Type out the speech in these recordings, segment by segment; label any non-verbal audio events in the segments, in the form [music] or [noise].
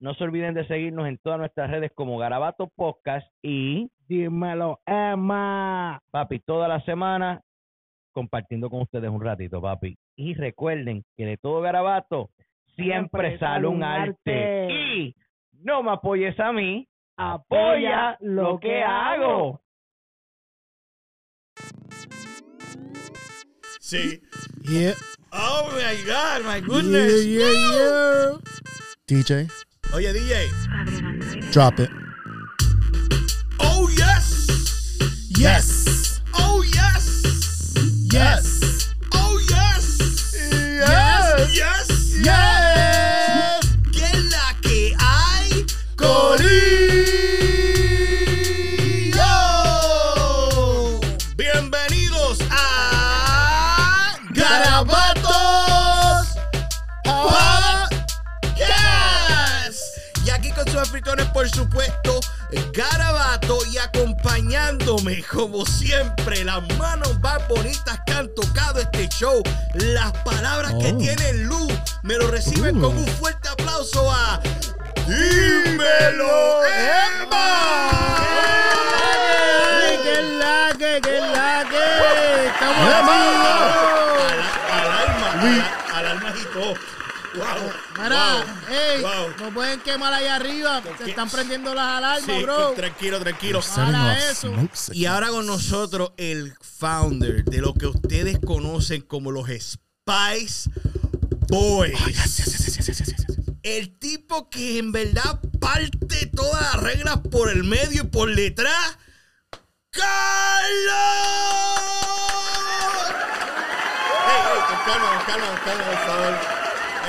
no se olviden de seguirnos en todas nuestras redes como Garabato Podcast y Dímelo, Emma. papi, toda la semana compartiendo con ustedes un ratito, papi. Y recuerden que de todo Garabato siempre, sale un arte. Y no me apoyes a mí, apoya lo que hago. Sí. Yeah, Oh my God, my yeah, goodness. yeah, yeah. DJ, Oh, Oye, DJ. drop it. Oh, yes. Yes, por supuesto, Garabato y acompañándome, como siempre, las manos más bonitas que han tocado este show, las palabras que Oh. tienen luz, me lo reciben Uh. con un fuerte aplauso a Dímelo Emma. ¡Qué la que, qué la que! ¡Estamos Al, al alma, al, al alma y todo. Wow. Mira, wow, ey, wow. no pueden quemar allá arriba. Se están prendiendo las alarmas, Sí, bro. tranquilo, tranquilo. Para eso. Y ahora con nosotros el founder de lo que ustedes conocen como los Spice Boys. El tipo que en verdad parte todas las reglas por el medio y por detrás. ¡Carlos! Ey, ey, con calma, con calma, con calma, por favor.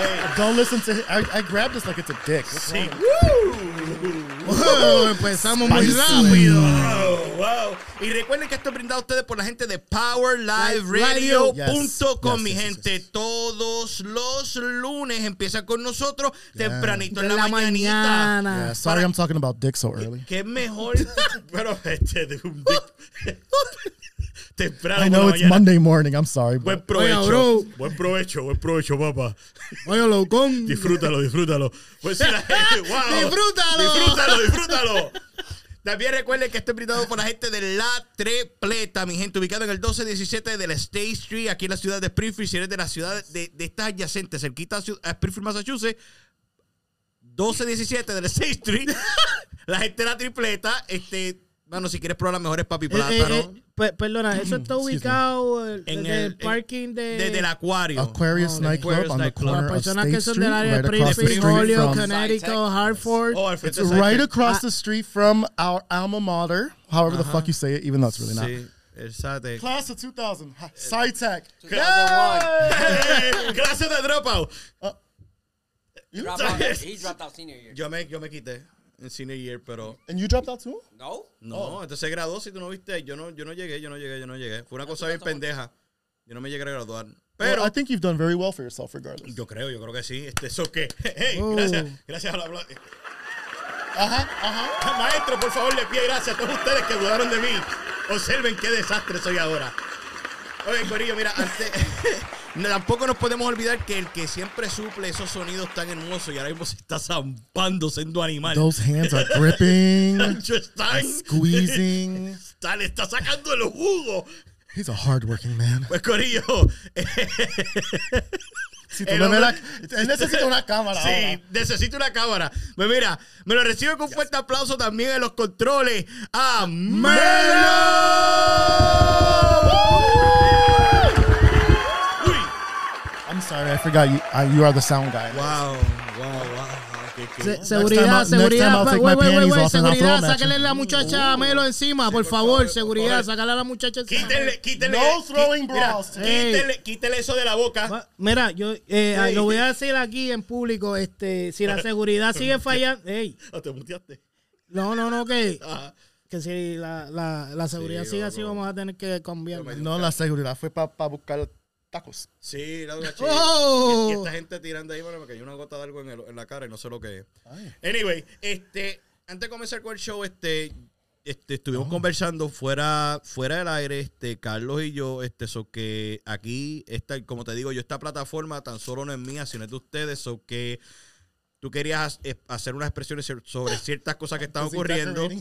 Ey. Don't listen to. I, I grabbed this like it's a dick. What's Sí. Oh, empezamos muy rápido. Wow, wow. Y recuerden que esto es brindado a ustedes por la gente de PowerLiveRadio.com, Yes, mi yes, gente. yes. Todos los lunes empiezan con nosotros Yeah. tempranito De en la, la mañanita. mañana. Yeah, sorry, I'm talking about dick so early. ¿Qué mejor? [laughs] Pero este de un [laughs] [laughs] temprano I know it's mañana. Monday morning. I'm sorry, Buen provecho. bro. Buen provecho, buen provecho, papá. Oye, locón. Disfrútalo, disfrútalo. Pues sí, la [laughs] gente, wow. Disfrútalo. Disfrútalo, disfrútalo. [laughs] También recuerden que esto es brindado por la gente de La Trepleta, mi gente, ubicado en el 1217 de la State Street, aquí en la ciudad de Springfield. Si eres de la ciudad de, de estas adyacentes, cerquita a Springfield, Massachusetts, 1217 de la State Street, la gente de La Tripleta, este, bueno, si quieres probar las mejores papi Eh, plátano, eh, eh, pe- perdona, eso está ubicado En el, el- parking de. desde el acuario. Aquarius Oh, nightclub Aquarius on the nightclub. corner Las of personas que son del área de right across Springfield, street Connecticut, Hartford. Oh, It's de right across Ah. the street from our alma mater, however the fuck you say it, even though it's really not. Sí, exacto. Class of 2000, SciTech. ¡Eh! Clase de dropout. Dropped out, he dropped out senior year. Yo me, yo me quité en senior year, pero And you dropped out too? No? no, entonces se graduó, si tú no viste, yo no, yo no llegué, yo no llegué, yo no llegué. Fue una cosa bien pendeja. Yo no me llegué a graduar. Pero Pero I think you've done very well for yourself, regardless. yo creo, yo creo que sí. Este, eso que, [laughs] hey, Oh. gracias, gracias a la Ajá, ajá. [laughs] Maestro, por favor, le pido gracias a todos ustedes que dudaron de mí. Observen qué desastre soy ahora. Oye, Corillo, mira, antes, [laughs] tampoco nos podemos olvidar que el que siempre suple esos sonidos tan hermosos y ahora mismo se está zampando siendo animal. Those hands are gripping, [laughs] Nacho está, squeezing. [laughs] está, le está sacando el jugo. He's a hardworking man. Pues, Corillo, [laughs] Si tú El hombre- la- él necesita una cámara. Sí, ahora. necesito una cámara. Pues mira, me lo recibe con fuerte aplauso también en los controles a Melo. I forgot you. Uh, you are the sound guy. Wow, wow, wow. Se- seguridad, I'll- next time seguridad, seguridad, a la muchacha a Melo encima, por favor, seguridad, sácale a la muchacha encima. Quítenle, quítenle. No throwing bras. Quítenle eso de la boca. Mira, yo eh, lo voy a decir aquí en público, este, si la [laughs] seguridad sigue fallando, ey, Ah, te muteaste. no, no, no, que, que si la, la, la seguridad sigue así, vamos a tener que cambiar. No, la seguridad fue para buscar tacos. Sí, la verdad, Oh. y, y esta gente tirando ahí, bueno, me cayó una gota de algo en, el- en la cara y no sé lo que es. Anyway, este, antes de comenzar con el show, este, este, estuvimos conversando fuera, fuera del aire, este, Carlos y yo, este, so que aquí, esta, como te digo, yo esta plataforma tan solo no es mía, sino es de ustedes, so que tú querías hacer unas expresiones sobre ciertas cosas que están ocurriendo. [laughs]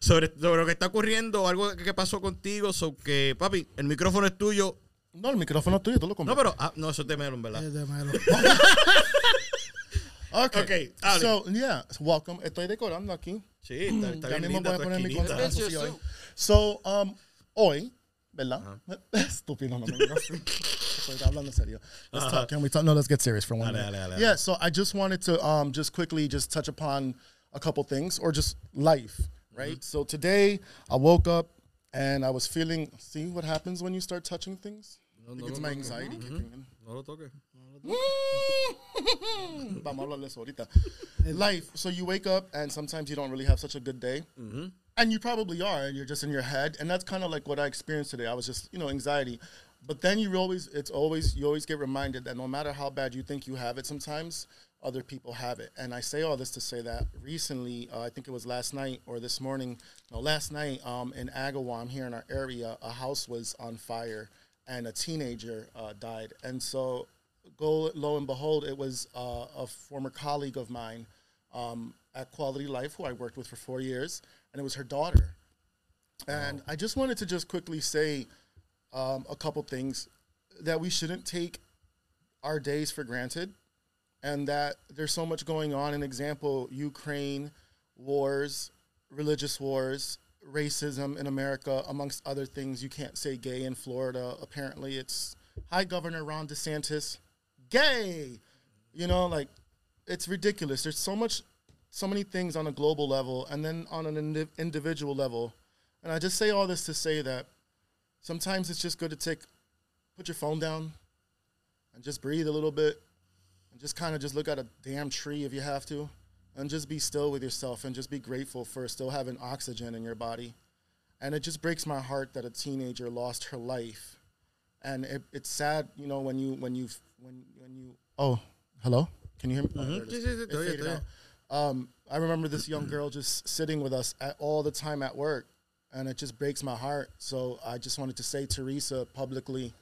Sobre, sobre lo que está ocurriendo, algo que pasó contigo, so que, papi, el micrófono es tuyo. No, el micrófono es tuyo, tú lo No, compras. pero, ah, no, eso es de Melon, ¿verdad? Eh, de Melo. [laughs] Okay. Okay, hable. So, yeah, welcome. Estoy decorando aquí. Sí, está, está Ya bien mismo linda voy a tu poner mi esquinita. contacto. It's Sí, hoy. So, um, hoy, ¿verdad? [laughs] Estúpido, no me digas. [laughs] Estoy hablando en serio. Let's talk. Can we talk? No, let's get serious for one Dale, minute. dale, dale, Yeah, so I just wanted to um, just quickly just touch upon a couple things or just life, right? So today I woke up and I was feeling, see what happens when you start touching things? I think it's my anxiety kicking in. No lo toques. Vamos a hablar de eso ahorita. Life. So you wake up and sometimes you don't really have such a good day. And you probably are, and you're just in your head. And that's kind of like what I experienced today. I was just, you know, anxiety. But then you always, it's always, you always get reminded that no matter how bad you think you have it, sometimes other people have it. And I say all this to say that recently, uh, I think it was last night or this morning, no, last night um, in Agawam here in our area, a house was on fire and a teenager uh, died. And so, go lo and behold, it was uh, a former colleague of mine um, at Quality Life who I worked with for four years, and it was her daughter. And I just wanted to just quickly say um, a couple things that we shouldn't take our days for granted, and that there's so much going on. An example: Ukraine, wars, religious wars, racism in America, amongst other things. You can't say gay in Florida. Apparently, it's Hi, Governor Ron DeSantis, gay. You know, like it's ridiculous. There's so much, so many things on a global level, and then on an indi- individual level. And I just say all this to say that sometimes it's just good to take, put your phone down, and just breathe a little bit, and just kind of just look at a damn tree if you have to, and just be still with yourself, and just be grateful for still having oxygen in your body. And it just breaks my heart that a teenager lost her life, and it, it's sad, you know, when you when you when when you. Oh, hello. Can you hear me? Oh, there it Sí, is. sí, sí, It te oye, faded te oye. out. Um, I remember this young girl just sitting with us at, all the time at work, and it just breaks my heart. So I just wanted to say, Teresa, publicly,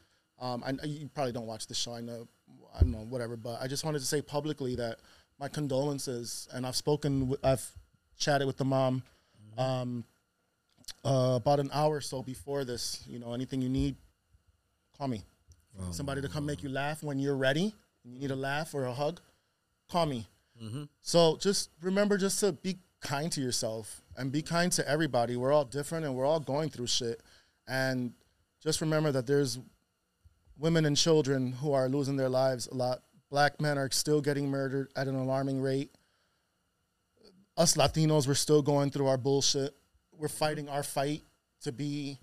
um, I, you probably don't watch the show. I know, I don't know, whatever. But I just wanted to say publicly that my condolences, and I've spoken, with, I've chatted with the mom, um, uh, about an hour or so before this. You know, anything you need, call me. Somebody to come make you laugh when you're ready. You need a laugh or a hug, call me. So just remember just to be kind to yourself and be kind to everybody. We're all different and we're all going through shit. And just remember that there's women and children who are losing their lives a lot. Black men are still getting murdered at an alarming rate. Us Latinos, we're still going through our bullshit. We're fighting our fight to be,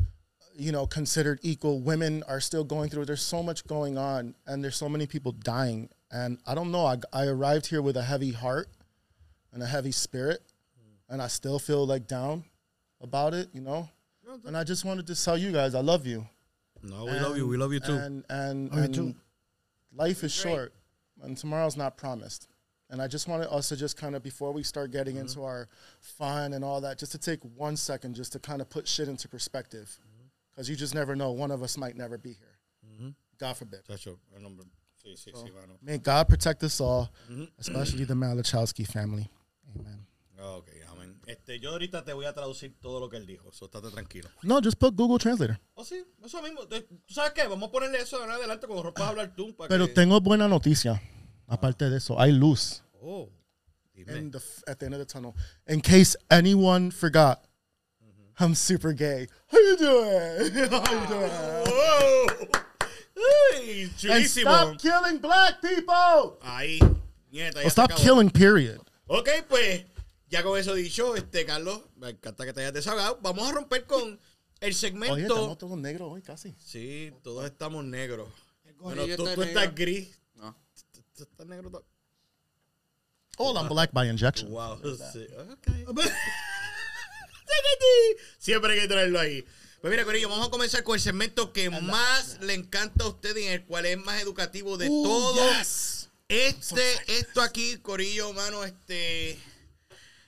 you know, considered equal. Women are still going through. There's so much going on, and there's so many people dying. And I don't know. I, I arrived here with a heavy heart and a heavy spirit, and I still feel like down about it, you know. And I just wanted to tell you guys, I love you. No, we love you. We love you too. And and, Love you and too. life is short, and tomorrow's not promised. And I just wanted us to just kind of before we start getting Mm-hmm. into our fun and all that, just to take one second, just to kind of put shit into perspective, Mm-hmm. because you just never know. One of us might never be here. God forbid. Nombre. Sí, sí, sí. May God protect us all, Mm-hmm. especially the Malachowski family. Amen. Ok, amén. Este, yo ahorita te voy a traducir todo lo que él dijo, so estate tranquilo. No, just put Google Translator. Oh, sí, eso mismo. ¿Tú sabes qué? Vamos a ponerle eso en adelante cuando rompas a hablar tú. Para Pero que... tengo buena noticia. Aparte de eso, hay luz Oh, dime. in the at the end of the tunnel. In case anyone forgot, I'm super gay. How you doing? [laughs] How you doing? Oh. Ay, And stop killing black people. Ahí. Nieta, ya stop killing, period. Ok, pues, ya con eso dicho, este, Carlos, me encanta que te hayas desahogado. Vamos a romper con el Oye, segmento. estamos todos negros hoy, casi. Sí, todos estamos negros. Bueno, tú, tú estás gris. Oh, I'm black by injection. Wow. Sí. ok. [laughs] Siempre hay que traerlo ahí. Pues mira, Corillo, vamos a comenzar con el segmento que más le encanta a usted y en el cual es más educativo de Ooh, todo. yes. Este, esto aquí, Corillo, mano, este.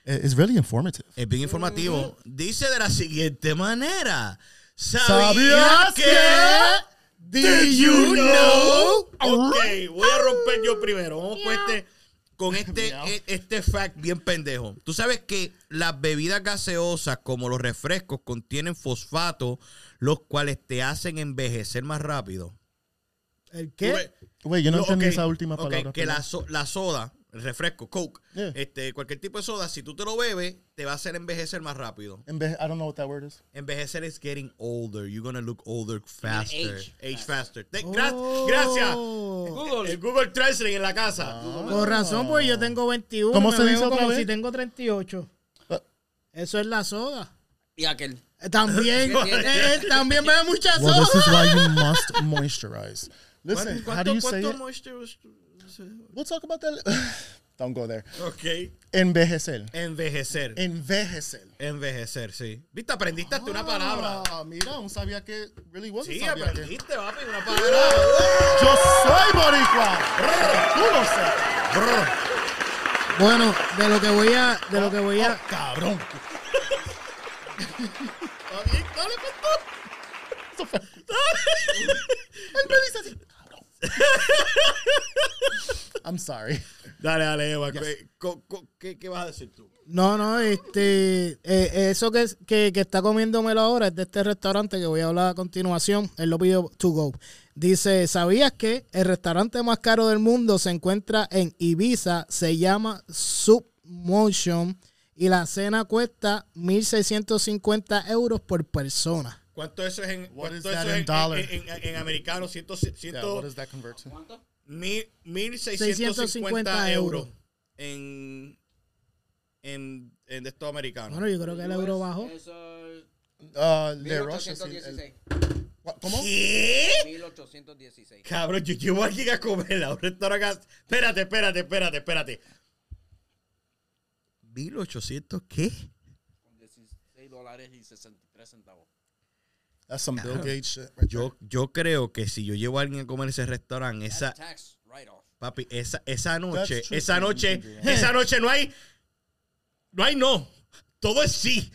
It's really informative. Es bien informativo. Dice de la siguiente manera. ¿Sabías que? que? Did you know? Ok, voy a romper yo primero. Vamos con este, con este, Miau. e- este fact bien pendejo. Tú sabes que las bebidas gaseosas, como los refrescos, contienen fosfato, los cuales te hacen envejecer más rápido. ¿El qué? Güey, yo no entendí esa última palabra. que la, so- la soda, refresco, Coke, Yeah. este, cualquier tipo de soda, si tú te lo bebes, te va a hacer envejecer más rápido. Enve- I don't know what that word is. Envejecer es getting older. You're gonna look older faster. age. Age faster. Gra- Oh. Gracias. Google. El Google Translate en la casa. Por razón, pues yo tengo 21. ¿Cómo me se dice como vez? si tengo 38. Ah. Eso es la soda. Y aquel. Eh, También, [laughs] eh, eh, también bebe mucha Well, soda. this is why you must moisturize. Listen, ¿Cuánto- how do you say it? We'll talk about that. [sighs] don't go there. Ok. Envejecer. Envejecer. Envejecer. Envejecer, sí. ¿Viste? Aprendiste hasta una palabra. Ah, mira, un sabía que really was Sí, sabía que. aprendiste, papi, una palabra. Yo soy boricua. Tú lo sabes. Bueno, de lo que voy a, de lo que voy a, Oh, cabrón. Está bien, dale, pues, Eso fue. [laughs] Él me dice así. [laughs] I'm sorry. Dale, dale, Eva. ¿qué- co- co- ¿Qué, qué vas a decir tú? no, no, este, eh, eso que, que, que está comiéndomelo ahora es de este restaurante que voy a hablar a continuación. Él lo pidió to go. Dice, ¿sabías que el restaurante más caro del mundo se encuentra en Ibiza? Se llama Submotion y la cena cuesta 1.650 euros por persona. ¿Cuánto eso es en, What cuánto eso es en, dollar? en, en- en americano? Ciento, Yeah, ciento, what does that convert to? ¿Cuánto? mil, mil 650 650 euros en, en, en de estos americanos. Bueno, yo creo que el euro bajó. Eso es Uh, de Russia, sí, el- 1816. What- ¿Cómo? ¿Qué? 1816. Cabrón, yo llevo a alguien a comer a un restaurante. Espérate, espérate, espérate, espérate. ¿1800 qué? Con 16 dólares y 63 centavos. That's some Bill Gates shit. Right Yo, yo creo que si yo llevo a alguien a comer ese restaurante, esa, That's tax write-off. papi, esa, esa noche, That's true, esa noche, esa noche no hay, no hay no. Todo es sí.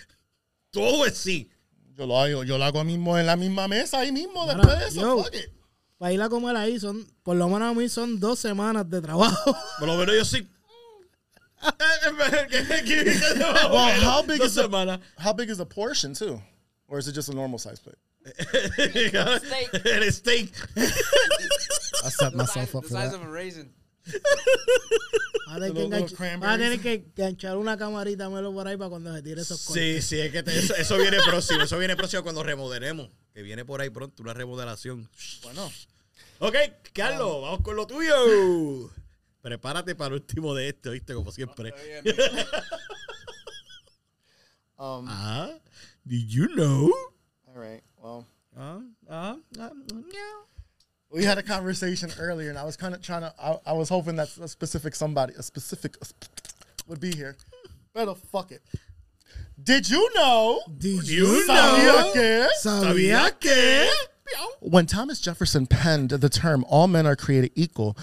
Todo es sí. Yo lo hago, yo lo hago mismo en la misma mesa, ahí mismo, después de eso. yo. Fuck it. Para ir a comer ahí son, por lo menos a mí son dos semanas de trabajo. Por lo menos yo sí. Well, how big Dos is the semanas. how big is the portion too, or is it just a normal size plate? El steak. I set The myself size, up the for size that. of a raisin. Va a tener que, Little- little enganch- cranberries. va a tener que enganchar una camarita melo por ahí para cuando se tire esos cortes. Sí, sí, es que te- eso, eso viene próximo. Eso viene próximo cuando remodelemos. Que viene por ahí pronto una remodelación. Bueno, Ok, Carlos, vamos con lo tuyo. Prepárate para el último de este, ¿viste? Como siempre. [laughs] um, Ah, did you know? all right. Well, Ah, ah, ah, meow. we had a conversation earlier, and I was kind of trying to. I, I was hoping that a specific somebody, a specific would be here. But fuck it. Did you know? Did You you ¿Sabía know? que? ¿Sabía que? When Thomas Jefferson penned the term "all men are created equal,"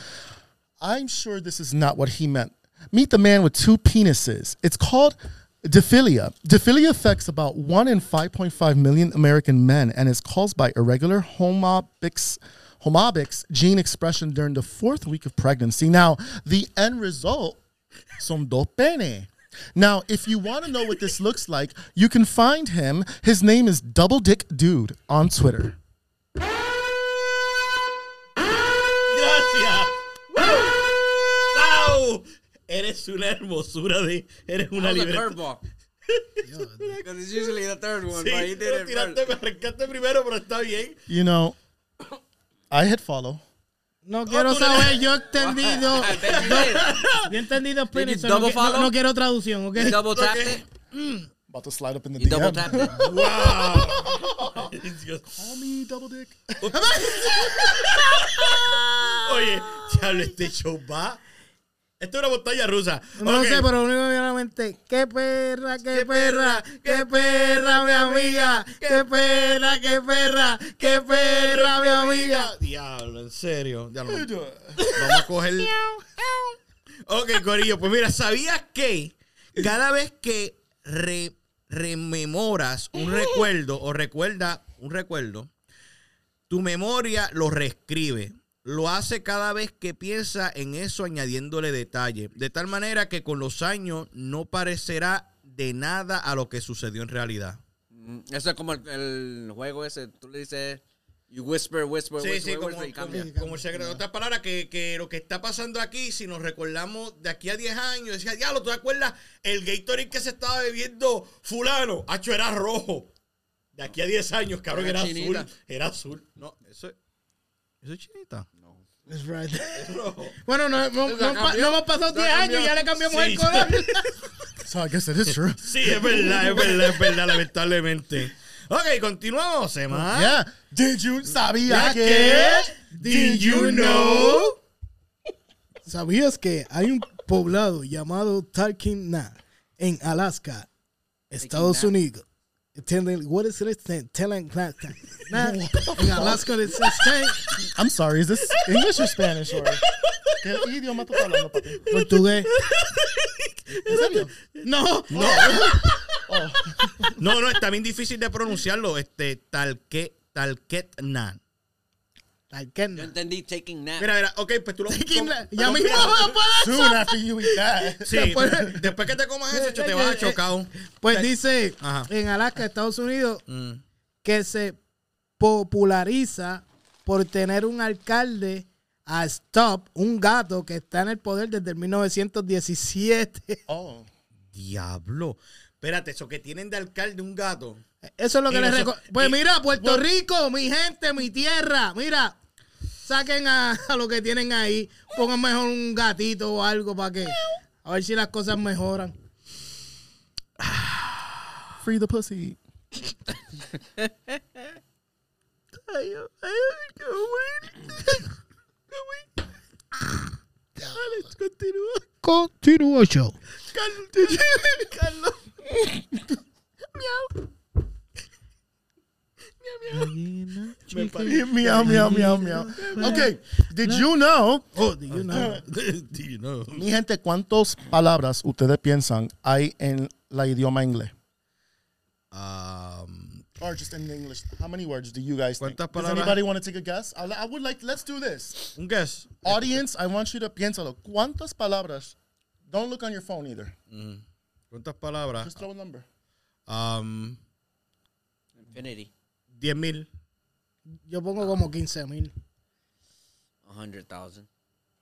I'm sure this is not what he meant. Meet the man with two penises. It's called Diphilia. Diphilia affects about 1 in 5.5 million American men and is caused by irregular homobix, homobix gene expression during the fourth week of pregnancy. Now, the end result, son dos. Now, if you want to know what this looks like, you can find him. His name is Double Dick Dude on Twitter. Gracias. Eres una hermosura de. Eres una curveball. [laughs] Because it's usually the third one, Sí, but he did lo it tiraste, first. me arrancaste primero, pero está bien. You know, I hit follow. No quiero tú le- saber, [laughs] yo he entendido. [laughs] Yo he entendido Spanish, so no, no- no quiero traducción, ¿ok? You double tapped it. About to slide up in the You DM. double tapped it. ¡Wow! Call me double dick. Oye, diablo, este show va. Esto es una montaña rusa. No Ok. sé, pero lo único que me viene a la mente, qué perra, qué, Qué perra, perra, qué perra, mi amiga, qué perra, qué perra, qué perra, mi amiga. Diablo, en serio. Diablo. [laughs] Vamos a coger. [laughs] Ok, Corillo, pues mira, ¿sabías que cada vez que re- rememoras un recuerdo o recuerda un recuerdo, tu memoria lo reescribe? Lo hace cada vez que piensa en eso añadiéndole detalle. De tal manera que con los años no parecerá de nada a lo que sucedió en realidad. Mm, Eso es como el, el juego ese. Tú le dices, you whisper, whisper, Sí, whisper, sí, como, whisper, y como, cambia. como el secreto. En otras palabras, que, que lo que está pasando aquí, si nos recordamos de aquí a 10 años, decía, diablo, ¿tú te acuerdas el Gatorade que se estaba bebiendo fulano? Hacho, era rojo. De aquí a 10 años, cabrón, Era era, azul. Era azul. No, eso es... Eso es chinita. That's right. [laughs] Bueno, no, no, no, Ya pa- cambió. no hemos pasado Ya 10 años, cambió. ya le cambiamos Sí, el color. [laughs] So I guess it is true. Sí, es verdad, es verdad, es verdad, lamentablemente. Ok, continuamos, Emma. Yeah. Did you sabía ¿Ya que? Did you know? ¿Sabías que hay un poblado llamado Talkeetna en Alaska, Estados. Unidos? Telling, what is it? Telling, [laughs] Alaska, it's- I'm sorry. Is this English or Spanish or? ¿Qué [laughs] idioma tú estás hablando, papi? portugués. ¿En serio? No, No. No, no, está bien difícil de pronunciarlo. Este, talque, talquetnan. Yo entendí taking nap. Mira, mira, ok, pues tú lo. Talkeetna. Ya como- mismo [laughs] después de eso. Soon after you eat that. Sí, Después- después que te comas eso, te [laughs] vas a chocar. Pues dice Ajá. en Alaska, Estados Unidos, Mm. que se populariza por tener un alcalde a Stop, un gato que está en el poder desde el 1917. Oh. Diablo. Espérate, eso que tienen de alcalde un gato. Eso es lo que les recuerdo. Pues y- mira, Puerto bueno- Rico, mi gente, mi tierra, mira, saquen a, [laughs] a lo que tienen ahí, pongan mejor un gatito o algo para que, a ver si las cosas mejoran. [sighs] Free the pussy. Alex, continúa. Continúo show. Carlos, [laughs] te- Carlos. Me parece- meow, meow, meow, meow. Okay. Did you know, Oh, do you know? [laughs] Do you know? mi gente, cuántas palabras ustedes piensan hay en la idioma inglés? Um, Or just in English. How many words do you guys think? ¿Cuántas Does anybody want to take a guess? I'll- I would like, let's do this. un guess. Audience, I want you to piénsalo. ¿Cuántas palabras? Don't look on your phone either. ¿Cuántas palabras? Just throw a number. Um, Infinity. 10 mil. Yo pongo como 15 mil. A hundred thousand.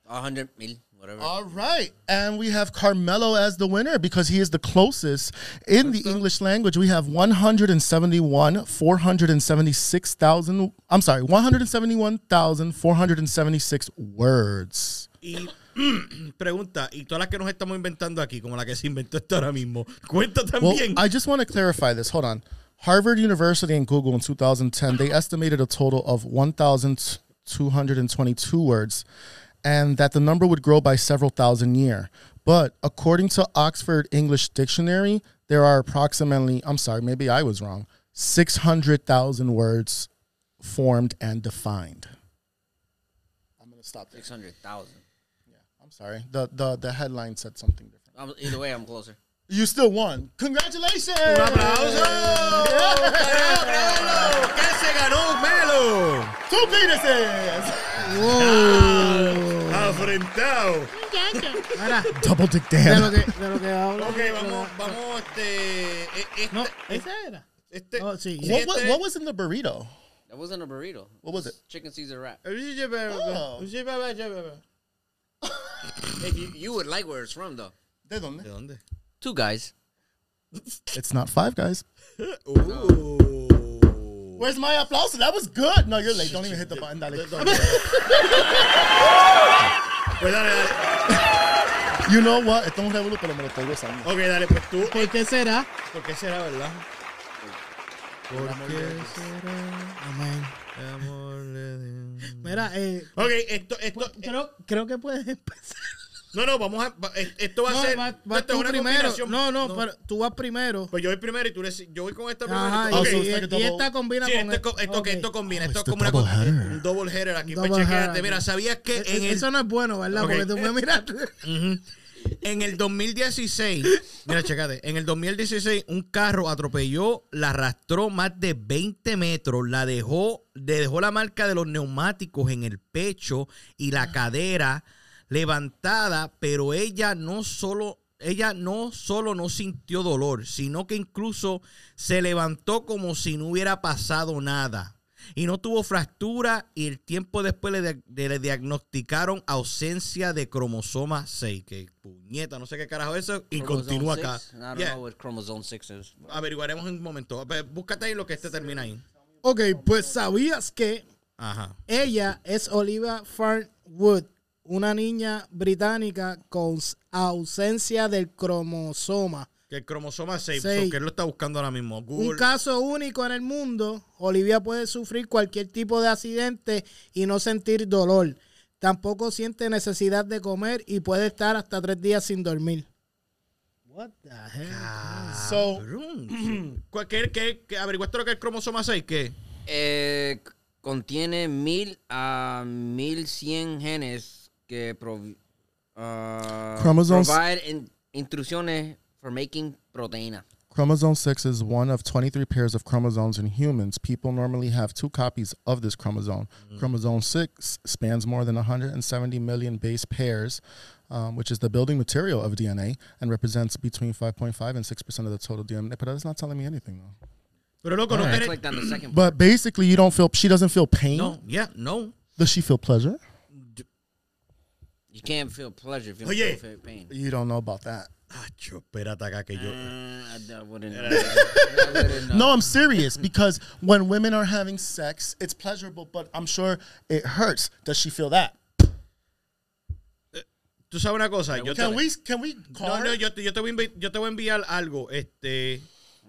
A hundred mil. Whatever. All right. And we have Carmelo as the winner because he is the closest in the English language. We have 171, 476,000. I'm sorry, 171,476 words. Y [clears throat] Pregunta, y todas las que nos estamos inventando aquí, como la que se inventó esto ahora mismo, cuenta también. Well, I just want to clarify this. Hold on. Harvard University and Google in 2010, they estimated a total of 1,222 words and that the number would grow by several thousand year. But according to Oxford English Dictionary, there are approximately, I'm sorry, maybe I was wrong, 600,000 words formed and defined. I'm going to stop 600,000 sorry. The, the, the headline said something different. Um, either way, I'm closer. You still won. Congratulations. ¡Un aplauso! ¿Qué se ganó Melo? Two penises. ¡Afrentado! Ahora, Double dick de Dan. lo que, de lo que hablo. Ok, vamos, vamos, este... este, No, esa era. este Oh, sí. sí, What, what, este- what was in the burrito? That wasn't a burrito. What was it? Chicken Caesar wrap. Oh. If you, you would like where it's from, though. ¿De dónde? ¿De dónde? Two guys. [laughs] It's not five guys. [laughs] Uh. Where's my applause? That was good. No, you're late. Don't even hit the button. Dale. [laughs] Pues dale, dale. You know what? Esto es un revuelo, pero me lo estoy gozando. Ok, dale, pues tú. ¿Por qué será? ¿Por qué será, verdad? ¿Por qué Amén. será? Amor de Dios. Mira, eh, Ok, esto, esto. creo, creo que puedes empezar. No, no, vamos a. va- Esto va a No, ser. va- esto vas es tú una primero. combinación. No, no, pero tú vas primero. Pues yo voy primero y tú le. Yo voy con esta primero. Ajá, y tú- Ok. double- esta combina Sí, con esto, esto, Ok. esto combina. Oh, esto es como the una double cosa- header. un double header aquí. Double Pues chequéate. header. Mira, ¿sabías que Eh, en el, Eso no es bueno, ¿verdad? Ok. Porque tú me miras. Ujú. En el 2016, mira, checate, en el 2016 un carro atropelló, la arrastró más de 20 metros, la dejó, le dejó la marca de los neumáticos en el pecho y la cadera levantada, pero ella no solo ella no solo no sintió dolor, sino que incluso se levantó como si no hubiera pasado nada. Y no tuvo fractura y el tiempo después le, dia- le diagnosticaron ausencia de cromosoma 6. Que puñeta, no sé qué carajo es eso. Y continúa acá. Yeah, know what chromosome 6 is. Averiguaremos en un momento. Búscate ahí lo que este termina ahí. Ok, pues sabías que Ajá. ella es Olivia Farnwood, una niña británica con ausencia del cromosoma. Que el cromosoma 6, Seis. que él lo está buscando ahora mismo. Google. Un caso único en el mundo. Olivia puede sufrir cualquier tipo de accidente y no sentir dolor. Tampoco siente necesidad de comer y puede estar hasta tres días sin dormir. What the hell? So, Cabrón. ¿Cuál- ¿Qué, qué, qué- averiguaste lo que es el cromosoma 6? ¿Qué? Eh, contiene mil a mil cien genes que provi- ah, Chromosomes- provide in- instrucciones for making proteína. Chromosome 6 is one of 23 pairs of chromosomes in humans. People normally have two copies of this chromosome. Chromosome 6 spans more than 170 million base pairs, um, which is the building material of DNA and represents between 5.5 and 6% of the total DNA. But that's not telling me anything, though. Pero loco, no I tenés- the second. But basically, you don't feel, she doesn't feel pain. No, yeah, no. Does she feel pleasure? You can't feel pleasure if you don't Oye. feel pain. You don't know about that. Acho, espérate acá que yo. Uh, I, I wouldn't know. I wouldn't know. No, I'm serious because when women are having sex, it's pleasurable, but I'm sure it hurts. Does she feel that? Tú sabes una cosa. Yo Can te, we can we call no, her? no, yo, te, yo, te voy a envi- yo te voy a enviar algo. Este.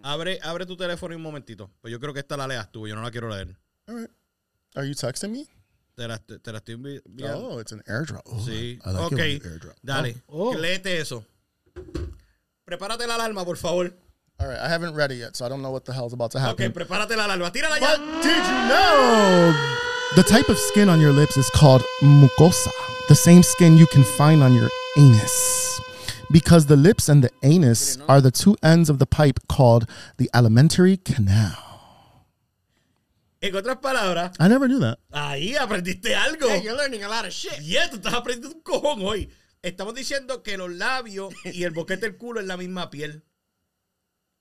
Abre, abre tu teléfono un momentito. Pues yo creo que esta la leas tú. Yo no la quiero leer. All right. Are you texting me? Te la, te la estoy enviando. Oh, it's an airdrop. Oh, Sí. Like ok. it when you airdrop. Dale. Oh. oh. Léete eso. Prepárate la alarma, por favor. All right, I haven't read it yet, so I don't know what the hell's about to happen. Ok, happen. prepárate la alarma. Tírala But ya. did you know the type of skin on your lips is called mucosa? The same skin you can find on your anus. Because the lips and the anus are the two ends of the pipe called the alimentary canal. En otras palabras, I never knew that. ahí aprendiste algo. Hey, you're learning a lot of shit. Yeah, tú estás aprendiendo un cojón hoy. Estamos diciendo que los labios y el boquete del culo es la misma piel.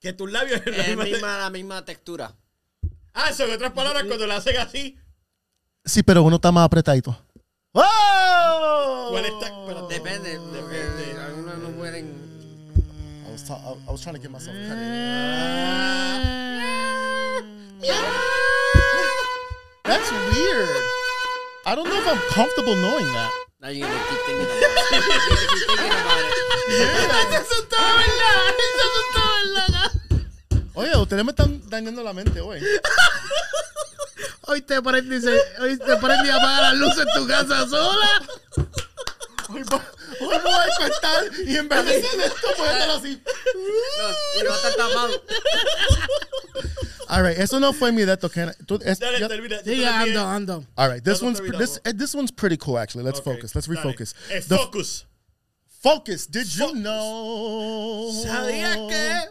Que tus labios es la Es misma, misma, la misma textura. Ah, eso, en otras palabras, cuando lo hacen así, Sí, pero uno está más apretadito. ¡Oh! ¿cuál está? Espérate. Depende. Depende. Algunos no pueden. I was, ta- I, I was trying to get myself credit. That's weird. I don't know if I'm comfortable knowing that. Now you're gonna keep thinking about it. [laughs] Keep thinking about it. Eso es todo verdad. Eso es todo verdad. Oye, ustedes me están dañando la mente hoy. Hoy te prendí, hoy te prendí a apagar las luces en tu casa sola. Hoy, vo- hoy voy a despertar y en vez de hacer esto, voy a estar así. No, y va a estar tapado. All right, eso no fue mi dato. Can I- tú- es- Dale, ya- termina. yo Sí, te lo envié. ando, ando. All right, this one's te pre- olvidamos. this this one's pretty cool actually. Let's Ok, focus. Let's dale. refocus. Eh, The- focus. focus. Did you know? ¿Sabías que?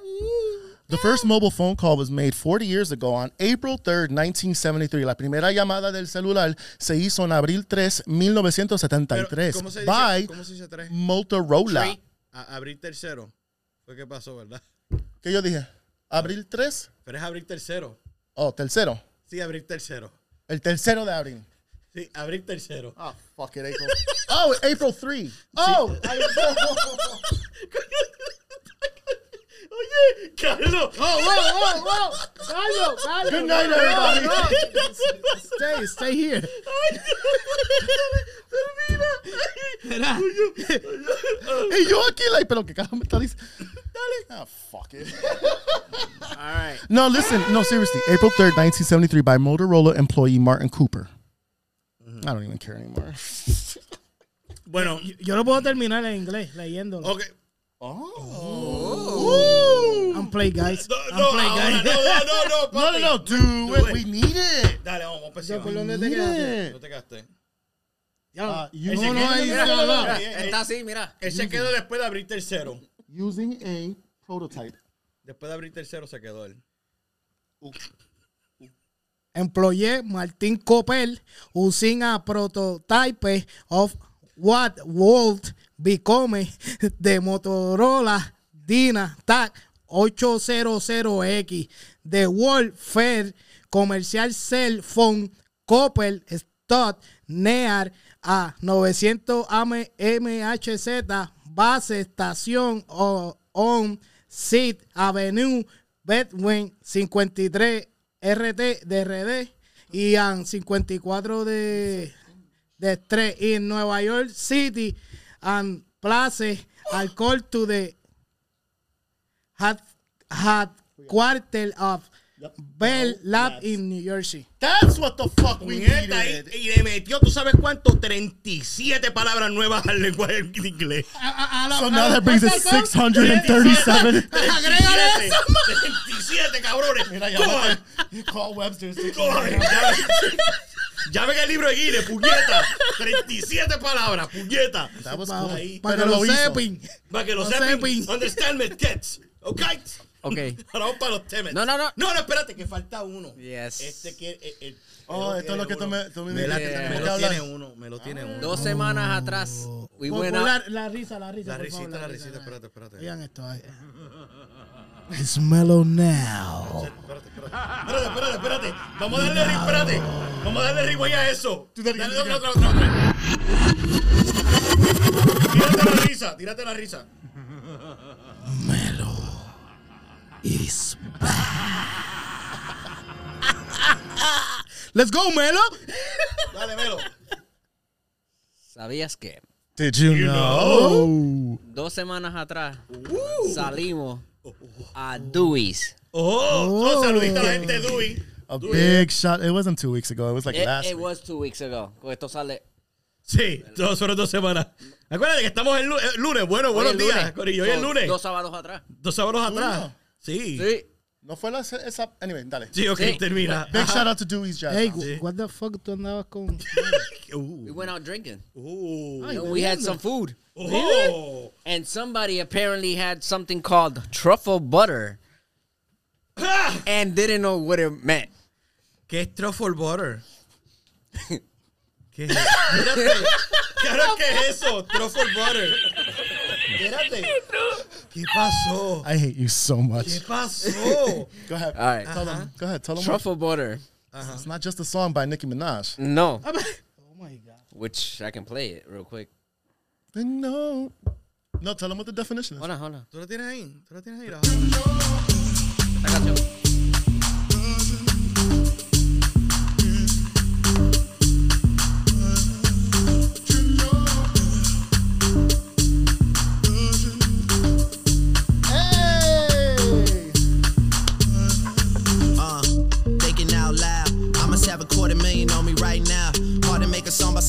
The first mobile phone call was made 40 years ago on April 3rd, 1973. La primera llamada del celular se hizo en abril 3, Pero, 1973 ¿Cómo se dice? by ¿Cómo se dice tres? Motorola. A- abrir tercero. Fue que pasó, ¿verdad? ¿Qué yo dije? ¿Abril 3? Pero es abrir tercero. Oh, tercero. Sí, abrir tercero. El tercero de abril. Sí, abrir tercero. Oh, fuck it, April. oh, April 3. Oh, [laughs] I- Oye, Carlos. ¡Oh, gallo. Good night, everybody. No, no. Stay, stay here. Mira, Y yo aquí, like, pero que carajo me está diciendo. Dale. Ah, fuck it. All right. No, listen. No, seriously. April 3rd, 1973, by Motorola employee Martin Cooper. I don't even care anymore. Bueno, yo lo puedo terminar en inglés leyéndolo. Ok. I'm play guys. No, I'm no, play ahora, guys. no, no, no, no, [laughs] No, no. Do, Do it. We need it. Dale, vamos a empezar. ¿Por dónde te quedaste? No te quedaste. Ya, Uh, no, no, no, no, no. Está así, mira. Él se quedó después de abrir tercero. Using a prototype. Después de abrir tercero se quedó él. employé Martín Copel using a prototype of what would become the Motorola Dynatac 800X the World Fair Commercial Cell Phone Copel Stud NEAR a 900 AM MHZ base estación on Seat Avenue Bedwin 53 RT de RD y en 54 de de 3 y en Nueva York City and place al call to the had had quarter of Bell Lab in New Jersey. That's what the fuck we needed. y, y le metió, ¿tú sabes cuánto? 37 palabras nuevas al lenguaje de inglés. So now that brings it 637. [laughs] Agrégale 37, 37, cabrones. Mira, ya Call Webster. Ya, ven el libro de Guinness, puñeta. 37 palabras, puñeta. That was Para. Ahí. que lo sepan. Para que lo sepan. sepan. Understand me, kids. ¿Ok? Ok. Ahora vamos [laughs] para los temas. No, no, no. No, no, espérate, que falta uno. Yes. Este que. eh, eh, Oh, me esto es lo que tú tiene me- tú me lo tiene uno, me lo tiene uno. Dos semanas atrás, pon out. la, la risa, la risa. La risita, la risita, espérate, espérate. Oigan esto. ahí. It's mellow now. Espérate, espérate. Espérate, espérate, espérate. Vamos a darle espérate. Vamos a darle ya a eso. Dale otra, otra, otra, otra. Tírate la risa, tírate la risa. Is Let's go, Melo. Dale, Melo. ¿Sabías que Did you, know? dos semanas atrás salimos a Dewey's? Oh, oh, saludita a la gente de Dewey. A big shot. It wasn't two weeks ago. It was like It, last it week. was two weeks ago. Porque Esto sale. Sí, dos sobre dos semanas. Acuérdate que estamos el lu- lunes. Bueno, buenos el días. Corillo. Hoy es lunes. Dos sábados atrás. Dos sábados atrás. Sí. Sí. No fue la esa. Anyway, dale. Sí, ok, Sí. termina. Big shout out to Dewey's Jazz. Hey, House. what the fuck tú andabas con? [laughs] We went out drinking. Uh, And we had some food. oh. And somebody apparently had something called truffle butter and didn't know what it meant. ¿Qué es truffle butter? [laughs] ¿Qué es? Espérate. ¿qué es eso? Truffle butter. Espérate. ¿Qué pasó? I hate you so ¿Qué much. pasó? [laughs] Go ahead. All right. Tell them. Go ahead. Tell them. Truffle butter. It's not just a song by Nicki Minaj. No. [laughs] Oh my god. Which I can play it real quick. No. No, tell them what the definition is. Hold on, hold on. ¿Tú lo tienes ahí? ¿Tú lo tienes ahí? Esta canción. Hey!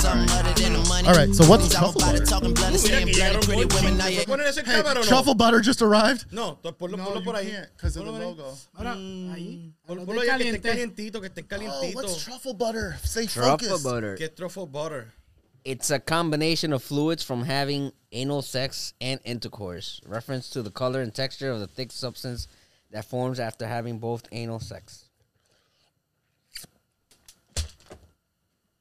All right, so what's truffle butter? talking blood and Mira que llegaron pretty muy women. Now chicos. you ¿Ponen ese Hey, cámara o no? truffle butter just arrived. No, tú ponlo, No, ponlo you por ahí. can't because of the Ponlo ahí. logo. Ahora, mm. ahí. Ponlo, Lo ponlo de ahí que esté caliente. calientito, que esté Oh, calientito. what's truffle butter? Stay Truffle focused. butter. ¿Qué es truffle butter? It's a combination of fluids from having anal sex and intercourse. Reference to the color and texture of the thick substance that forms after having both anal sex.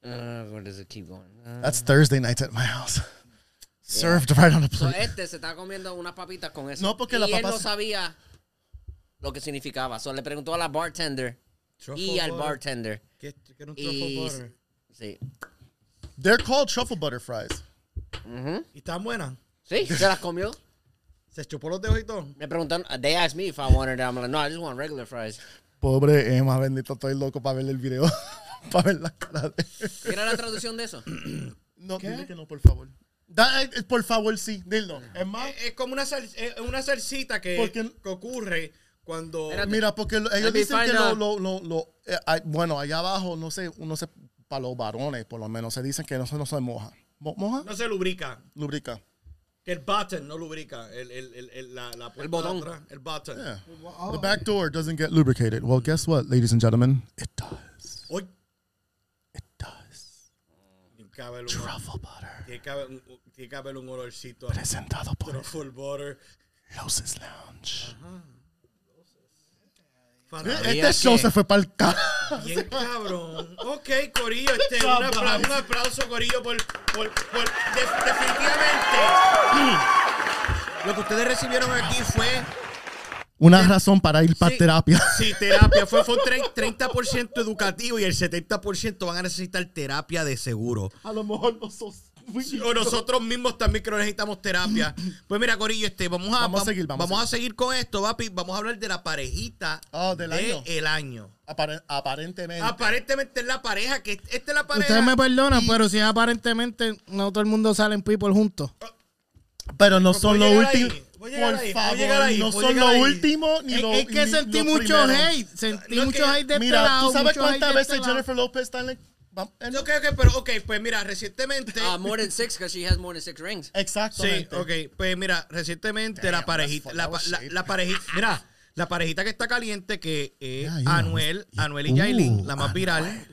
Uh, where does it keep going? Uh, That's Thursday nights at my house. [laughs] Served right on the so plate. este se está comiendo unas papitas con eso. No, porque y la él papa no se- sabía lo que significaba. So le preguntó a la bartender Truffle y al bartender. ¿Qué, qué es un truffle Y, butter? sí. They're called truffle butter fries. ¿Y están buenas? Sí, [laughs] se las comió. ¿Se chupó los dedos y todo? Me preguntaron, they asked me if I wanted them. I'm like, no, I just want regular fries. Pobre Emma, bendito, estoy loco para ver el video. [laughs] [laughs] para ver la cara de. ¿Qué era la traducción de eso? [clears throat] No, dile que no, por favor. Da- eh, por favor, sí, dilo. Es más, Es, es como una, sal- es una salsita que, Porque- que ocurre cuando... Espérate. mira, porque lo- ellos Let me dicen que lo, out. lo, lo, lo- eh, hay- bueno, allá abajo, no sé, no sé, para los varones, por lo menos, se dicen que no se, no se moja. Mo- ¿Moja? No se lubrica. Lubrica. Que el button no lubrica. El, el, el, el- la, la puerta botón. de atrás, el button. Yeah. The back door doesn't get lubricated. Well, guess what, ladies and gentlemen? It does. Does. Tiene que haber un, Truffle butter. tiene que haber un, tiene que haber un olorcito. Presentado por Truffle butter. Loses Lounge. Fanático. Este show se fue para el ca. Bien cabrón. Ok, Corillo, este, un, apla- un aplauso, Corillo, por, por, por de- definitivamente. Lo que ustedes recibieron aquí fue Una razón para ir para Sí. terapia. [laughs] Sí, terapia. Fue, fue un tre- 30% educativo y el 70% van a necesitar terapia de seguro. A lo mejor no sos. O nosotros mismos también que no necesitamos terapia. [clears throat] Pues mira, Corillo, este, vamos a, Vamos a seguir, vamos a a seguir con esto, papi. Vamos a hablar de la parejita Oh, del de año. el año. Apare- aparentemente. Aparentemente es la pareja, que esta es la pareja. Ustedes me perdonan, pero si aparentemente no todo el mundo sale en people juntos. pero no son Voy a Por ahí, favor, no son lo último ni lo es que ni sentí mucho primero. hate. Sentí mucho que- hate de este Mira, lado. ¿tú sabes cuántas veces este. Jennifer López está en Ok, ok, pero ok, pues mira, recientemente. Uh, more than six because she has more than six rings. Sí, Exactamente. ok. Pues mira, recientemente la parejita, la, la- parejita, mira, la parejita que está caliente, que es Yeah, yeah. Anuel, Anuel y Uh, Yailin, la más viral.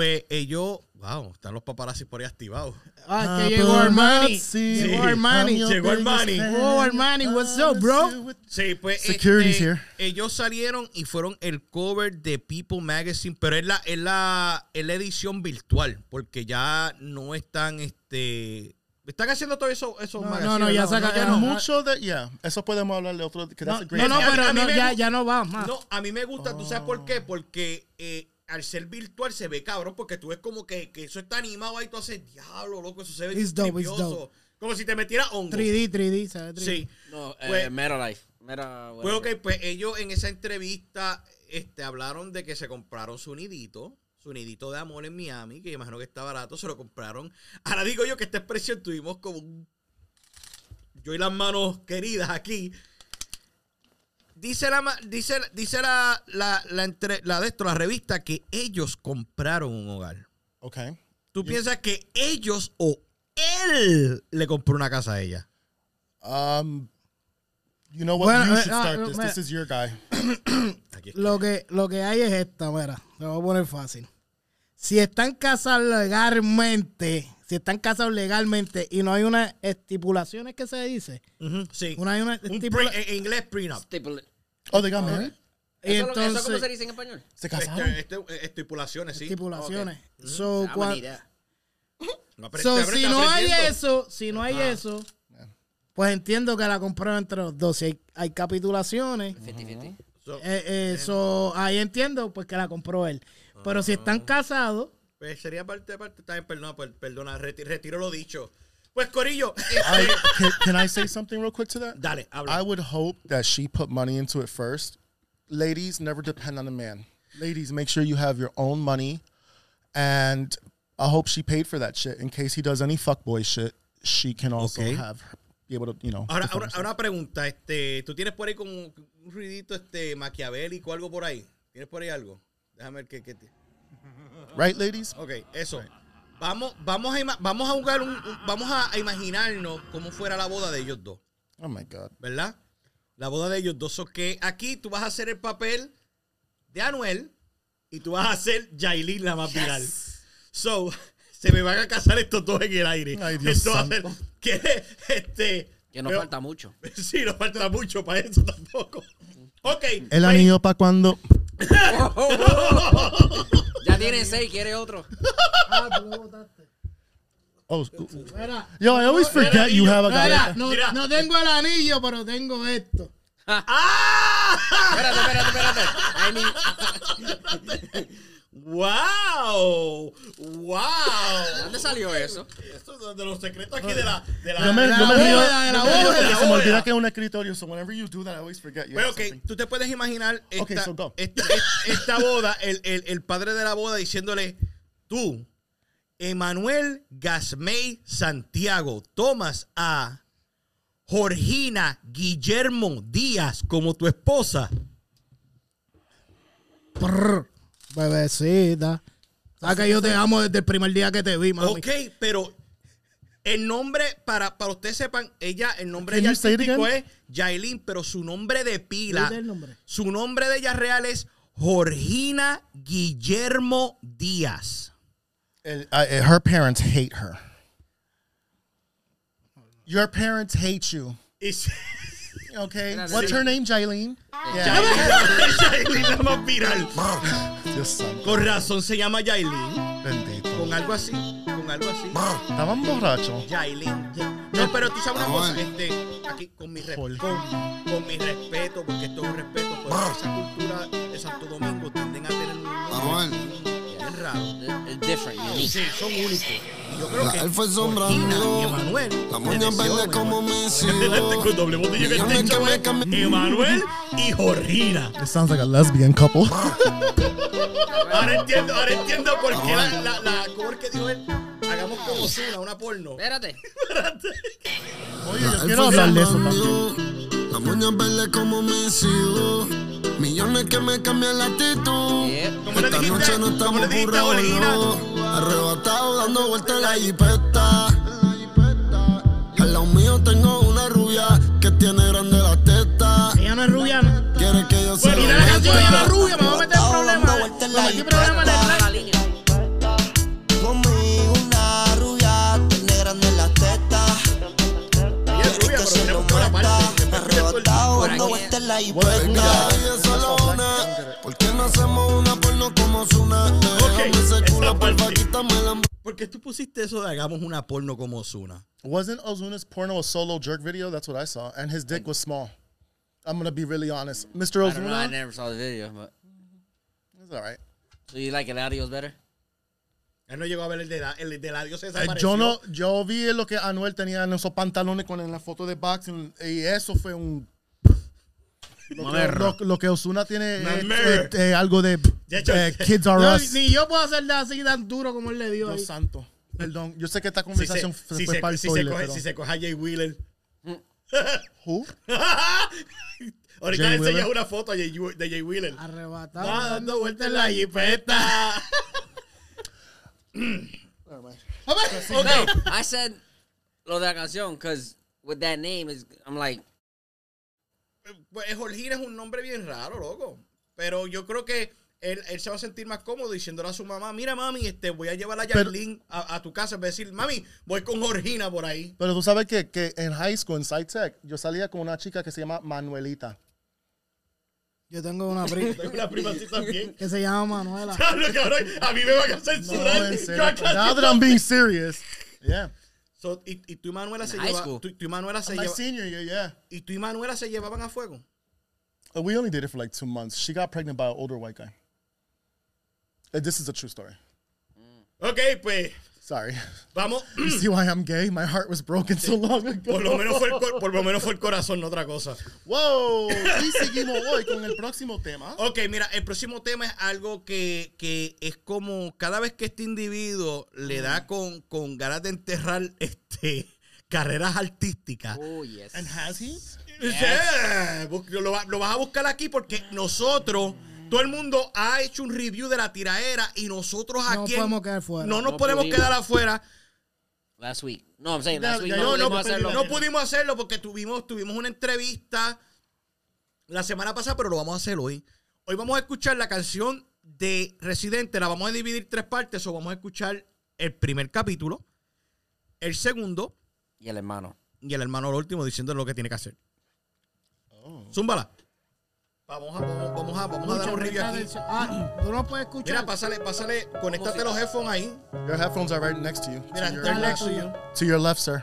Pues ellos, wow, están los paparazzi por ahí activados. Ah, que llegó Armani. Paparazzi, Llegó Armani. Llegó Armani. Oh, Armani, what's up, bro? Sí, pues Security's este, here. ellos salieron y fueron el cover de People Magazine, pero es la, es la, es la edición virtual, porque ya no están, este, están haciendo todo eso, esos No, magazines, no, no, ya ya ya no. Mucho de, yeah, eso podemos hablarle otro, que No, no, no, A mí- pero a mí no, me ya, ya no va más. No, a mí me gusta, ¿tú sabes por qué? Porque eh, al ser virtual se ve cabrón, porque tú ves como que, que eso está animado ahí, tú haces diablo, loco, eso se ve It's dope, it's tripioso. dope. Como si te metiera hongo. 3D, 3D, ¿sabes? 3D. Sí. No, uh, Pues- Meta Life. Meta. Pues ok, whatever. pues ellos en esa entrevista este, hablaron de que se compraron su nidito, su nidito de amor en Miami, que imagino que está barato, se lo compraron. Ahora digo yo que esta expresión tuvimos como un... Yo y las manos queridas aquí. Dice la, dice, dice la, la, la, entre- la de esto, la revista, que ellos compraron un hogar. Okay. ¿Tú piensas que ellos o él le compró una casa a ella? Um, you know what? Bueno, you eh, should ah, start eh, this. mira. This is your guy. [coughs] Lo que, lo que hay es esta, mira. Lo voy a poner fácil. Si están casados legalmente, si están casados legalmente y no hay unas estipulaciones que se dice, Ujú, sí. una, hay una Un pre- en inglés prenup. Staple- Oh, they got married? y ¿Eso, lo- ¿Eso cómo se entonces dice en español? Se Este, casaron. este, eh, estipulaciones, sí. estipulaciones. So, Ah, cuan- buena idea. No so, si no hay eso, si no hay eso, pues entiendo que la compraron entre los dos. Si hay, hay capitulaciones, 50-50. So, eh, eh, so, ahí entiendo pues que la compró él. Pero si están casados, pues sería parte de parte. Bien, perdona, per- perdona, reti- retiro lo dicho. Pues, Corillo, I, can, can I say something real quick to that? dale, habla. I would hope that she put money into it first. Ladies, never depend on a man. Ladies, make sure you have your own money. And I hope she paid for that shit in case he does any fuckboy shit. She can also Okay. have be able to, you know. Ahora, ahora, ahora una pregunta, este, ¿tú tienes por ahí como un ruidito este maquiavélico algo por ahí? ¿Tienes por ahí algo? Déjame ver qué, qué te- right, ladies? Ok, eso. Vamos, vamos a ima- vamos a jugar un, un- vamos a imaginarnos cómo fuera la boda de ellos dos. Oh my god. ¿verdad? La boda de ellos dos. So que aquí tú vas a hacer el papel de Anuel y tú vas a hacer Yailin la más viral. So, se me van a casar estos dos en el aire. Ay, Dios Esto va a ser- santo. que, este, Que no pero- falta mucho. [laughs] Sí, no falta mucho para eso tampoco. Ok. El pues, anillo para cuando. [laughs] Ya tienen seis, quiere otro. ah, tú lo botaste. Oh, Mira, yo, I always forget you have a guy. mira, no, Mira. no tengo el anillo, pero tengo esto. [laughs] ¡Ah! Espérate, espérate, espérate. I need- [laughs] ¡Wow! ¡Wow! ¿De dónde salió eso? Esto es de los secretos aquí de la. De la Yo me, de yo la me río, bóveda, de la yo me río bóveda, porque de la se me olvida que es un escritorio, so whenever you do that, I always forget you Pero something. tú te puedes imaginar esta, Ok, so go. esta, esta- esta boda, el, el- el padre de la boda diciéndole, tú, Emanuel Gasmey Santiago, tomas a Jorgina Guillermo Díaz como tu esposa. Prr, bebecita. Sabes que yo te amo desde el primer día que te vi, mami. Ok, pero el nombre, para, para ustedes sepan, ella, el nombre de ella artístico es Yailin, pero su nombre de pila, Dite el nombre. su nombre de ella real es Jorgina Guillermo Díaz. Uh, uh, her parents hate her. Your parents hate you. Okay. What's her name, Jailene? Yailin, Yailin [laughs] la más viral. Dios santo. Con razón se llama Yailin. Bendito. Con algo así, con algo así. Estaban borrachos. Yailin. No, pero tú sabes una cosa, este, aquí con mi, re- Jorge. con, con mi respeto, porque esto es un respeto, pues esa cultura de Santo Domingo tienden a tener un Manuel. Bien raro. It's different, unique. Sí, son únicos. Yo creo La que elfa es sombra Georgina mío. y Emanuel. La moña verde como Adelante con doble botella que Emanuel y Jorgina. It sounds like a lesbian couple. Ahora entiendo, ahora entiendo por qué la, la, la ¿cómo es que dijo él? Hagamos como Zuna, una porno. Espérate. Oye, yo quiero es hablar de eso también. La moña verde como mi ciudad. Millones que me cambian la actitud. Yeah. ¿Cómo le Esta noche no ¿Cómo estamos burrados. Arrebatado dando vueltas en la jipeta. Al lado mío tengo una rubia que tiene grande la teta. Ella no es rubia, ¿no? Quiere que yo se Bueno, lo y la meta. canción ella no es rubia, me va a meter problemas. Me la metí problemas en el la línea. Conmigo una rubia, tiene grande. Ella es rubia, que se lo el Arrebatado dando vueltas en la Venga, porno como Zuna? Déjame ese esa culo, parte. porfa, quítame la ¿Por qué tú pusiste eso de hagamos una porno como Zuna? Wasn't Ozuna's porno a solo jerk video? That's what I saw. And his dick was small. I'm going to be really honest. Mr. I don't know. I Ozuna? never saw the video, but It's all right. so you like it audio's better? Él no llegó a ver el de la, el de la diosa Eh, desapareció. yo no, yo vi lo que Anuel tenía en esos pantalones con en la foto de boxing y eso fue un lo que, lo- lo que Osuna tiene es, Mamerra. es- es algo de De hecho, eh, Kids Are Yo- Us. ni yo puedo hacerle así tan duro como él le dio ahí. Dios santo. Perdón, yo sé que esta Si se, conversación se si fue se- para el si se toilet, coge, pero- si se coge a Jay Wheeler. [laughs] Who? [laughs] Ahorita enseñas Wheeler. una foto a Jay- de Jay Wheeler. Arrebatado. Ah, dando vueltas en la jipeta. [laughs] No, I said lo de la canción because with that name is I'm like Pues Jorgina es un nombre bien raro, loco. Pero yo creo que él, él se va a sentir más cómodo diciéndole a su mamá, mira mami, este, voy a llevar a Yailin a, a tu casa. En vez de decir, mami, voy con Jorgina por ahí. Pero tú sabes que, que en high school, en SciTech, yo salía con una chica que se llama Manuelita. Yo tengo una prima [laughs] Tengo una prima así también. [laughs] que se llama Manuela. [laughs] Claro, cabrón, a mí me van a No, censurar. en Yo serio. Now that I'm being serious. Yeah. So, y, y tú y Manuela se high lleva, school. tú, tú y Manuela se My senior year, yeah. y tú y Manuela se llevaban a fuego. Uh, We only did it for like two months. She got pregnant by an older white guy. Uh, This is a true story. Ok, pues Sorry. vamos. You see why I'm gay? My heart was broken so long ago. Por lo menos fue el, cor- por lo menos fue el corazón, no otra cosa. Wow. Y seguimos hoy con el próximo tema. Ok, mira, el próximo tema es algo que, que es como cada vez que este individuo le da con, con ganas de enterrar este, carreras artísticas. oh yes. And has he? Yeah, Lo, va- lo vas a buscar aquí porque nosotros, todo el mundo ha hecho un review de la tiraera y nosotros No aquí podemos quedar fuera. no nos No podemos pudimos. quedar afuera. Last week. No, I'm saying last week. No, No, no, pudimos hacerlo. no pudimos hacerlo porque tuvimos, tuvimos una entrevista la semana pasada, pero lo vamos a hacer hoy. Hoy vamos a escuchar la canción de Residente, la vamos a dividir en tres partes, o vamos a escuchar el primer capítulo, el segundo Y el hermano. y el hermano el último diciendo lo que tiene que hacer. Zúmbala. Vamos a, vamos, vamos a, vamos a dar un review aquí. Ah, tú no puedes escuchar. Mira, pásale, pásale, conéctate los headphones ahí. Your headphones are right next to you. Mira, to, your, están next to you. to your left, sir.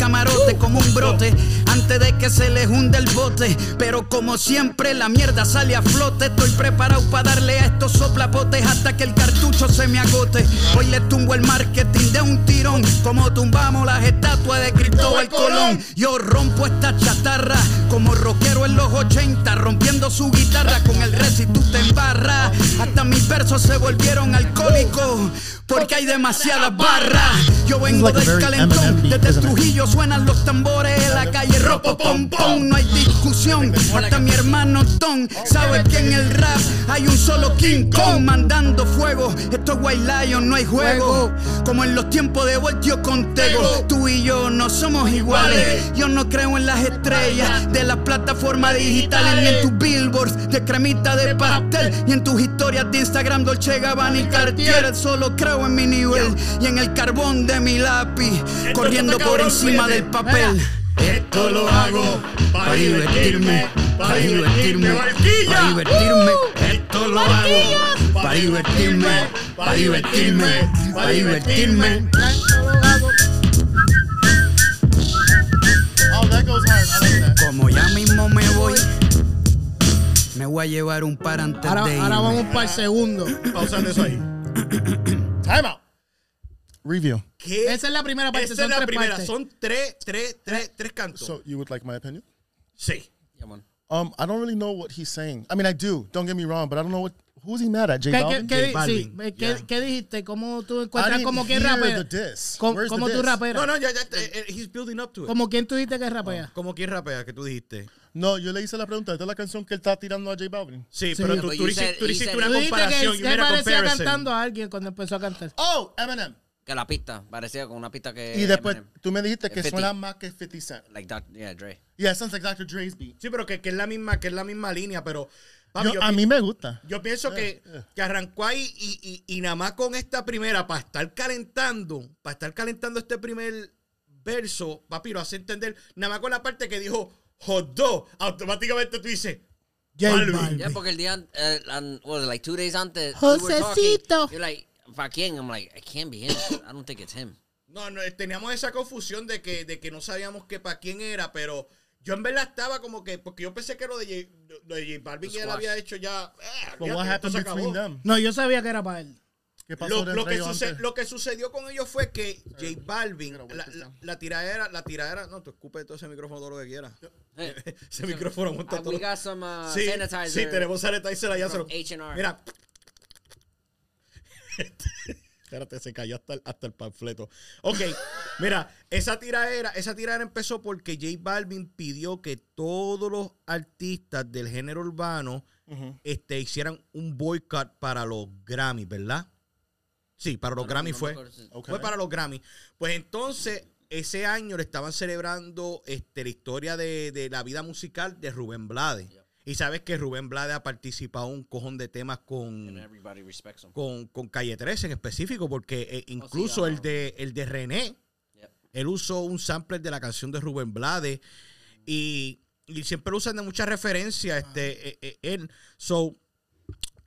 camarote como un brote, antes de que se les hunde el bote. Pero como siempre, la mierda sale a flote. Estoy preparado para darle a estos soplapotes hasta que el cartucho se me agote. Hoy le tumbo el marketing de un tirón, como tumbamos las estatuas de Cristóbal Colón. Yo rompo esta chatarra como rockero en los 80, rompiendo su guitarra con el res y tú te embarras. Hasta mis versos se volvieron alcohólicos. Porque hay demasiadas barras. Yo vengo del calentón. Desde? Trujillo suenan los tambores en la calle. Ropo pom pom. No hay discusión. Hasta mi hermano Tom sabe que en el rap hay un solo King Kong mandando fuego. Esto es White Lion, no hay juego. Como en los tiempos de Voltio con Tego. Tú y yo no somos iguales. Yo no creo en las estrellas de las plataformas digitales ni en tus billboards de cremita de pastel ni en tus historias de Instagram Dolce Gabbana y Cartier. Solo creo en mi nivel y en el carbón de mi lápiz corriendo por encima del papel. Esto lo hago para divertirme, para divertirme, para divertirme. Esto lo hago para divertirme, para divertirme, para divertirme. Oh, that. Como ya mismo me voy, me voy a llevar un par antes Ahora, de ahora irme. vamos para el segundo. Pausando eso ahí. Time out. Review. ¿Qué? Esa es la primera parte, Esa son es la tres primera. partes. Son tres, tres, tres, tres cantos. So you would like my opinion? sí. Yeah, man. Um, I don't really know what he's saying. I mean, I do. Don't get me wrong, but I don't know what. Who's he mad at? J ¿Qué, qué, Balvin. qué, J di- Balvin, sí, ¿qué, yeah. qué dijiste? ¿Cómo tú I encuentras didn't como quien hear rapea? the diss. ¿Cómo, Where's the cómo tú diss? rapeas? No, no, ya, ya. eh, eh, he's building up to it. ¿Como quién tú dijiste que rapea? Como quien rapea, que tú dijiste. No, yo le hice la pregunta. ¿Esta es la canción que él está tirando a J Balvin? Sí, Sí. pero tú, tú hiciste, said- tú you hiciste said- una Tú dijiste comparación. que, que made a parecía cantando a alguien cuando empezó a cantar. Oh, Eminem. Que la pista parecía con una pista que. y después Eminem. tú me dijiste que 50. suena más que 50 Cent. Like that, yeah, Dre. Yeah, it sounds like Dr. Dre's beat. Sí, pero que, que es la misma, que es la misma línea, pero papi, Yo- yo, a mí me gusta. yo pienso que, que arrancó ahí y, y, y nada más con esta primera, para estar calentando, para estar calentando este primer verso, papi, lo hace entender, nada más con la parte que dijo hot dog, automáticamente tú dices. Balvin. Yeah, porque el día, uh, like two days antes, we were Josecito. talking, you're like, ¿para quién? I'm like, it can't be him. I don't think it's him. No, no, teníamos esa confusión de que, de que no sabíamos que para quién era, pero yo en verdad estaba como que, porque yo pensé que lo de J, lo de J Balvin ya lo había hecho ya. eh, olvídate, what happened se acabó. between them? No, yo sabía que era para él. ¿Qué pasó Lo, lo que lo que sucedió con ellos fue que J Balvin, la, la, la tiradera, la tiradera, no, tú escupe todo ese micrófono todo lo que quieras. Hey, [laughs] Ese micrófono monta uh, todo. we got some uh, sí, sanitizer. sí, tenemos sanitizer allá. H&R. Mira. Espérate, se cayó hasta el, hasta el panfleto. Ok, mira, esa tiradera, esa tiradera empezó porque J Balvin pidió que todos los artistas del género urbano este, hicieran un boicot para los Grammy, ¿verdad? Sí, para los No, Grammy no me fue. Fue para los Grammy. Pues entonces, ese año le estaban celebrando este, la historia de, de la vida musical de Rubén Blades. Y sabes que Rubén Blades ha participado un cojón de temas con, con, con Calle 13 en específico, porque eh, incluso ah. el de el de René, él usó un sampler de la canción de Rubén Blades y, y siempre lo usan de muchas referencias este eh, eh, él. So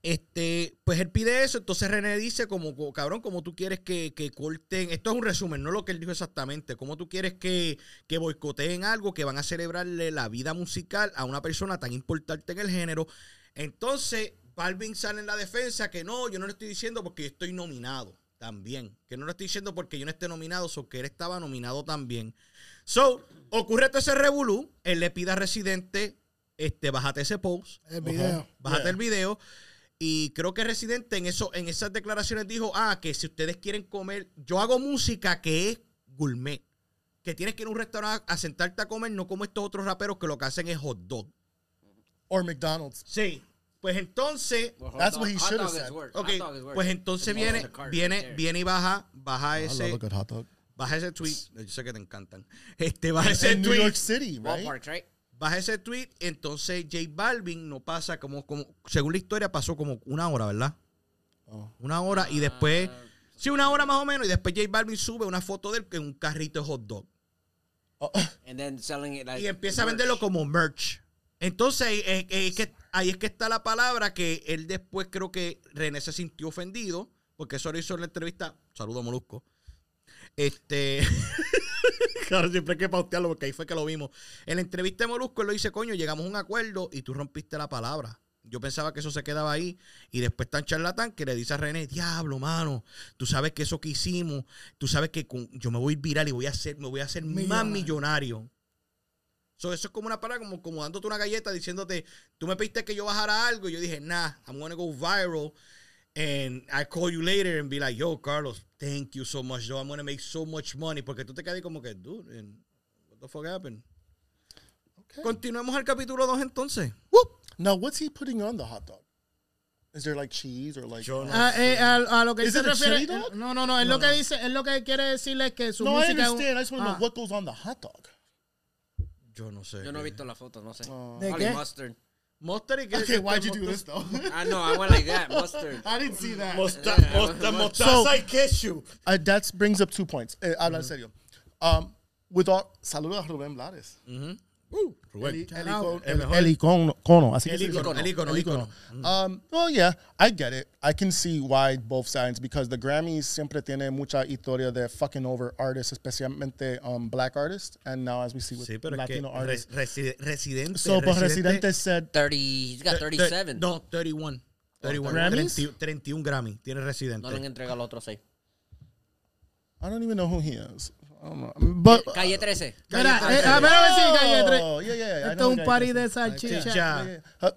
este pues él pide eso entonces René dice como, como, cabrón como tú quieres que, que corten esto es un resumen no lo que él dijo exactamente como tú quieres que, que boicoteen algo que van a celebrarle la vida musical a una persona tan importante en el género entonces Balvin sale en la defensa que no yo no le estoy diciendo porque yo estoy nominado también que no lo estoy diciendo porque yo no esté nominado o que él estaba nominado también So, ocurre todo ese revolú. Él le pide a Residente, este, bájate ese post, El video. bájate Yeah. el video. Y creo que Residente en, eso, en esas declaraciones dijo, ah, que si ustedes quieren comer, yo hago música que es gourmet. Que tienes que ir a un restaurante a sentarte a comer, no como estos otros raperos que lo que hacen es hot dog. Or McDonald's. Sí. Pues entonces, Well, That's what he should have said. worse. ok, Hot dog is worse. pues entonces viene, viene, viene y baja, baja ese, baja ese tweet. Yo sé que te encantan. Este, baja ese In New tweet. York City, right? Baja ese tweet. Entonces, J Balvin no pasa como, como, según la historia, pasó como una hora, ¿verdad? Oh. Una hora y después, sí, una hora más o menos. Y después J Balvin sube una foto de él en un carrito de hot dog. Oh, And then selling it like y empieza a venderlo como merch. Entonces, eh, eh, es que, ahí es que está la palabra que él después creo que René se sintió ofendido, porque eso lo hizo en la entrevista. Saludo, Molusco. Este. [laughs] [laughs] claro, siempre hay que pautearlo porque ahí fue que lo vimos. En la entrevista de Molusco, él lo dice, coño, llegamos a un acuerdo y tú rompiste la palabra. Yo pensaba que eso se quedaba ahí. Y después está en charlatán que le dice a René, diablo, mano, tú sabes que eso que hicimos, tú sabes que con- yo me voy a ir viral y voy a hacer, me voy a hacer más Millonario. millonario. So, eso es como una palabra, como, como dándote una galleta, diciéndote, tú me pediste que yo bajara algo. Y yo dije, nah, I'm gonna go viral. And I call you later and be like, yo, Carlos, thank you so much. Yo, I'm gonna make so much money. Porque tú te quedas como que, dude, and what the fuck happened? Continuemos al capítulo 2 entonces. Whoop. Now, what's he putting on the hot dog? Is there like cheese or like? No Ah, eh, a, a lo que Is se it a refiere. chili dog? No, no, no. Es lo que dice, es lo que quiere decirle es que su no, I música. es un- understand. I just want to Ah. know what goes on the hot dog. Yo no sé. Yo no he visto la foto, no sé. ¿De Probably qué? mustard. Mustard y qué Okay, why'd you do this though? I know, I went like that, mustard. [laughs] I didn't see that. Mosta- Yeah, mosta- mo- mostaza y ketchup. Uh, that brings up two points. Eh, habla en serio. Um, with all, saludos a Rubén Blades. Uh, El, Rubén. el, icono, El el, el icono, cono, así que El icono, el icono, el icono. Um, oh yeah, I get it. I can see why both sides because the Grammys siempre tiene mucha historia de fucking over artists, especialmente um, black artists, and now as we see with Sí, pero es que Latino res- artists. reside- Residente. So, but Residente said 30, he's got Thir- 37. No, 31. 31. Grammys? 30 31 Grammy. Tiene Residente. No le han entregado los otros seis. I don't even know who he is. But Calle 13. Mira, eh, a ver a ver si calle tres. Oh, yeah, yeah, yeah. I Esto know es un party 13. de salchicha. Uh,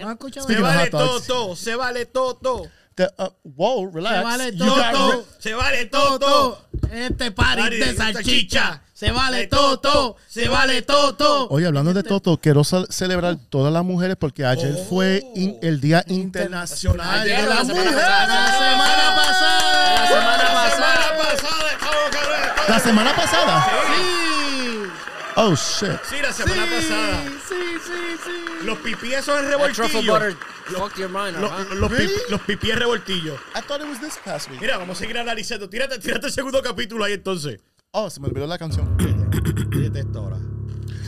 ¿No has escuchado Se vale todo, todo. Se vale todo, todo. the, uh, whoa, relax. Se vale todo, todo. Se vale todo, Todo, todo. todo. Este party Party de de salchicha. Se vale todo, todo. Se vale todo, todo. Oye, hablando de Toto, quiero ce- celebrar todas las mujeres porque ayer fue in- el Día Internacional Ayer de o la la semana pasada. La semana pasada. La semana pasada. La semana pasada. Sí. Oh shit. Sí, la semana pasada. Sí, sí, sí. Los pipíes son en revoltillo. fucked your mind, Los, huh? los, pi- Really? los pipíes revoltillo. I thought it was this past week. Mira, vamos a seguir analizando. Tírate, tírate el segundo capítulo ahí entonces. Oh, se me olvidó la canción. Fíjate [coughs] esto ahora.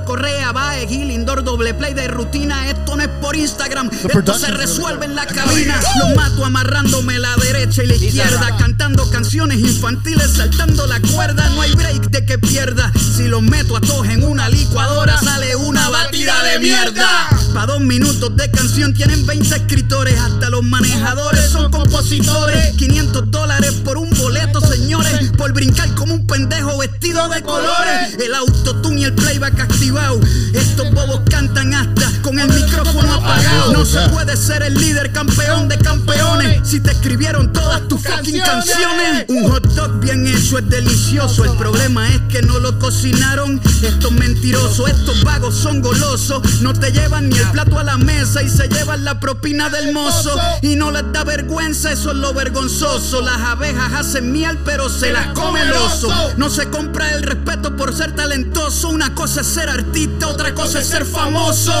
Correa Bae Gil indoor doble play de rutina. Esto no es por Instagram esto se resuelve en la cabina. Los mato amarrándome la derecha y la izquierda cantando canciones infantiles saltando la cuerda. No hay break de que pierda. Si los meto a todos en una licuadora sale una batida de mierda dos minutos de canción tienen 20 escritores. Hasta los manejadores son compositores. 500 dólares por un boleto señores. Por brincar como un pendejo vestido de colores. El autotune y el playback activado. Estos bobos cantan hasta con el micrófono apagado. No se puede ser el líder campeón de campeones si te escribieron todas tus fucking canciones. Un hot dog bien hecho es delicioso. El problema es que no lo cocinaron. Estos mentirosos estos vagos son golosos. No te llevan ni el plato a la mesa y se llevan la propina del mozo. y no les da vergüenza eso es lo vergonzoso. Las abejas hacen miel pero se las come el oso. no se compra el respeto por ser talentoso. Una cosa es ser artista otra cosa es ser famoso.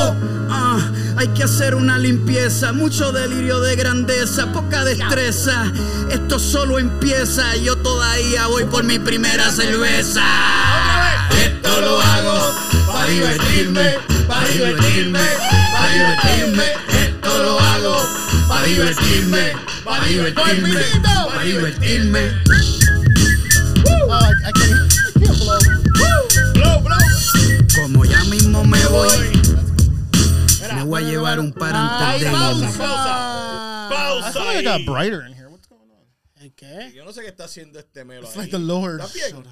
Ah, hay que hacer una limpieza, mucho delirio de grandeza, poca destreza. Esto solo empieza, yo todavía voy por mi primera cerveza. Esto lo hago para divertirme, para divertirme, para divertirme. Esto lo hago para divertirme, para divertirme, para divertirme. Oh. Como ya mismo me voy, me voy a llevar un par antes de Pausa, pausa. I got brighter in here. What's going on? ¿Qué? Yo no sé qué está haciendo este melo It's like the Lord ¿Está bien? up.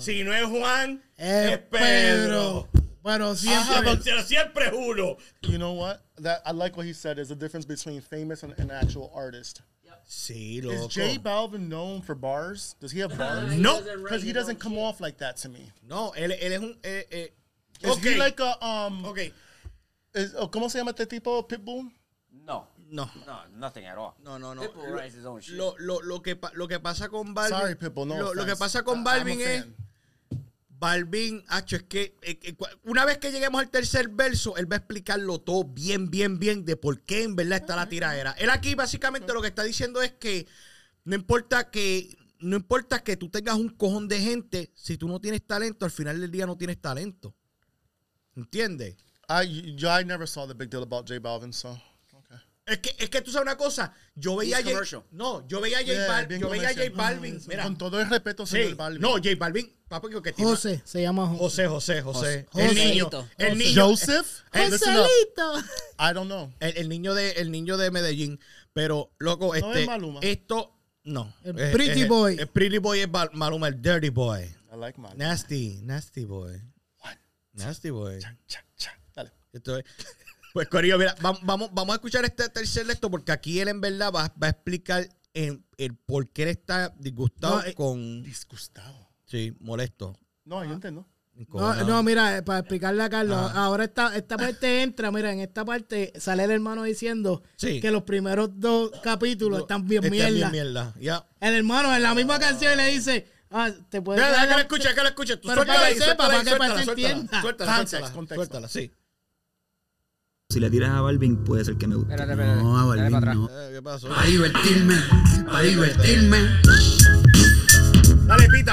Si no es Juan, Es es Pedro. Pero Ajá, siempre. pero siempre uno. You know what? That I like what he said. Is the difference between famous and an actual artist. Sí, Is loco. J Balvin known for bars? Does he have bars? No. Because he doesn't come off like that to me. No, él, él es un... Eh, eh. Is Ok, he like a um? ok. Is, oh, ¿Cómo se llama este tipo? Pitbull. No, No, no, nothing at all. no, no. no. Pitbull Lo- writes his own shit. Lo, lo, lo, que, pa- lo que pasa con Balvin... Sorry, Pitbull. No lo, lo que pasa con I'm Balvin es... fan. Balvin, hacho, es que eh, eh, una vez que lleguemos al tercer verso, él va a explicarlo todo bien, bien, bien de por qué en verdad está la tiradera. Él aquí básicamente lo que está diciendo es que no importa que no importa que tú tengas un cojón de gente, si tú no tienes talento, al final del día no tienes talento. ¿Entiendes? I I never saw the big deal about J Balvin, so okay. Es que, es que tú sabes una cosa, yo veía a J, commercial. no, yo veía a J Yeah, yo veía a J. Balvin, Mm, mira, Con todo el respeto, sí, señor Balvin. no, J Balvin, José, se llama José. José, José, José, José. el niño, el niño, Joseph. Eh. Joselito. I don't know. El, el niño de el niño de Medellín, pero loco, No este es Maluma. esto no. El Eh, Pretty eh, Boy. El Pretty Boy es Maluma, el Dirty Boy. I like man. Nasty, nasty boy. Nasty boy. Cha, cha. Dale. Esto es- Pues Corillo, mira, vam- vamos, vamos a escuchar este tercer lecto porque aquí él en verdad va, va a explicar en, el por qué él está disgustado No, con Disgustado. Sí, molesto. No, yo entiendo. No, no, mira, eh, para explicarle a Carlos, Ah. ahora esta, esta parte entra, mira, en esta parte sale el hermano diciendo Sí. que los primeros dos capítulos están bien Está mierda. bien mierda. Ya. El hermano en la misma canción le dice, ah, te puedes Deja, que lo la- escuche, que lo escuche. Tú Pero suéltala para que sepa, para que- para suéltala, que suéltala, entienda. Suéltala, suéltala, sí. Si le tiras a Balvin, puede ser que me guste. Espérate, espérate. No, a Dale Balvin para atrás. no. Eh, ¿Qué pasó? Para divertirme, para divertirme. Dale, pita.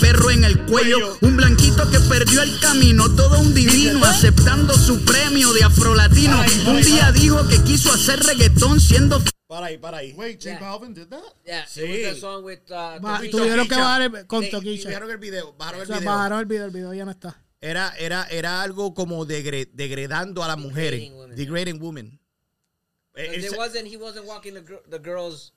perro en el cuello. Un blanquito que perdió el camino, todo un divino aceptando su premio de afrolatino. Un día dijo que quiso hacer reggaetón siendo Para ahí, para ahí. Wait, J Yeah. Balvin did that? Yeah, Sí. it was song with uh, Toquilla. tuvieron que bajar el- con Toquicha. Bajaron el video, bajaron O el sea, video. bajaron el video, el video ya no está. Era, era, era algo como degre- degradando a las mujeres. Degrading women. Degrading women. Eh, it se- wasn't, he wasn't walking the, the girls.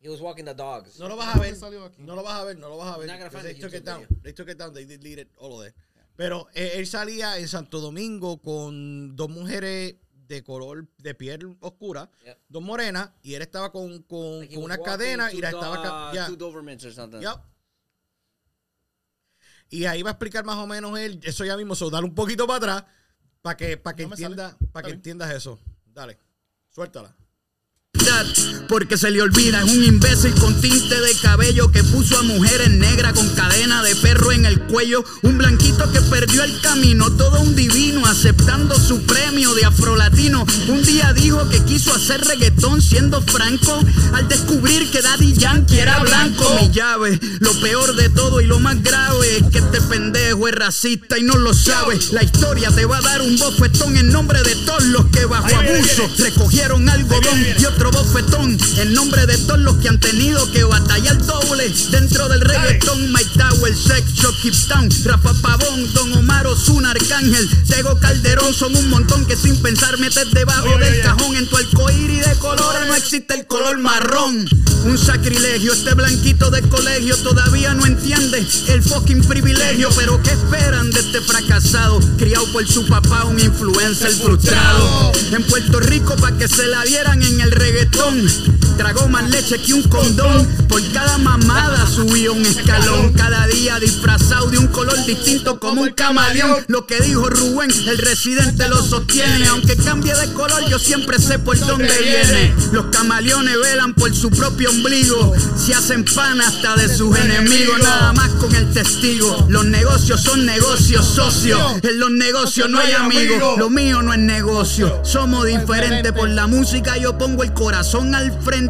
He was walking the dogs. No lo vas a ver. salió aquí? No lo vas a ver, no lo vas a ver. You're not gonna find They the took it down. They took it down. They deleted all of that. Pero eh, él salía en Santo Domingo con dos mujeres de color de piel oscura, Yeah. dos morenas, y él estaba con, con, Like una cadena y la estaba... uh, Dobermans or something. ya. Y ahí va a explicar más o menos él, eso ya mismo, so, dale un poquito para atrás para que, para que No entienda, para que entiendas eso. Dale. Suéltala. Porque se le olvida, es un imbécil con tinte de cabello que puso a mujeres negras con cadena de perro en el cuello. Un blanquito que perdió el camino, todo un divino, aceptando su premio de afrolatino. Un día dijo que quiso hacer reggaetón siendo franco, al descubrir que Daddy Yankee era blanco. Mi llave, lo peor de todo y lo más grave es que este pendejo es racista y no lo sabe. La historia te va a dar un bofetón en nombre de todos los que bajo abuso recogieron algodón y otro bofetón en nombre de todos los que han tenido que batallar doble dentro del reggaetón. Mike Tower, Sex, Keep Town, Rafa Pavón, Don Omar Ozuna, Arcángel, Tego Calderón, son un montón que sin pensar metes debajo Oye, del oye. cajón. En tu arcoíris de colores no existe el color marrón. Un sacrilegio, este blanquito de colegio todavía no entiende el fucking privilegio. Pero ¿qué esperan de este fracasado? Criado por su papá, un influencer frustrado. En Puerto Rico para que se la dieran en el reggaetón. Don Tragó más leche que un condón. Por cada mamada subió un escalón. Cada día disfrazado de un color distinto como un camaleón. Lo que dijo Rubén, el residente lo sostiene. Aunque cambie de color, yo siempre sé por dónde viene. Los camaleones velan por su propio ombligo. Se hacen pan hasta de sus enemigos. Nada más con el testigo. Los negocios son negocios socios. En los negocios no hay amigos. Lo mío no es negocio. Somos diferentes por la música. Yo pongo el corazón al frente.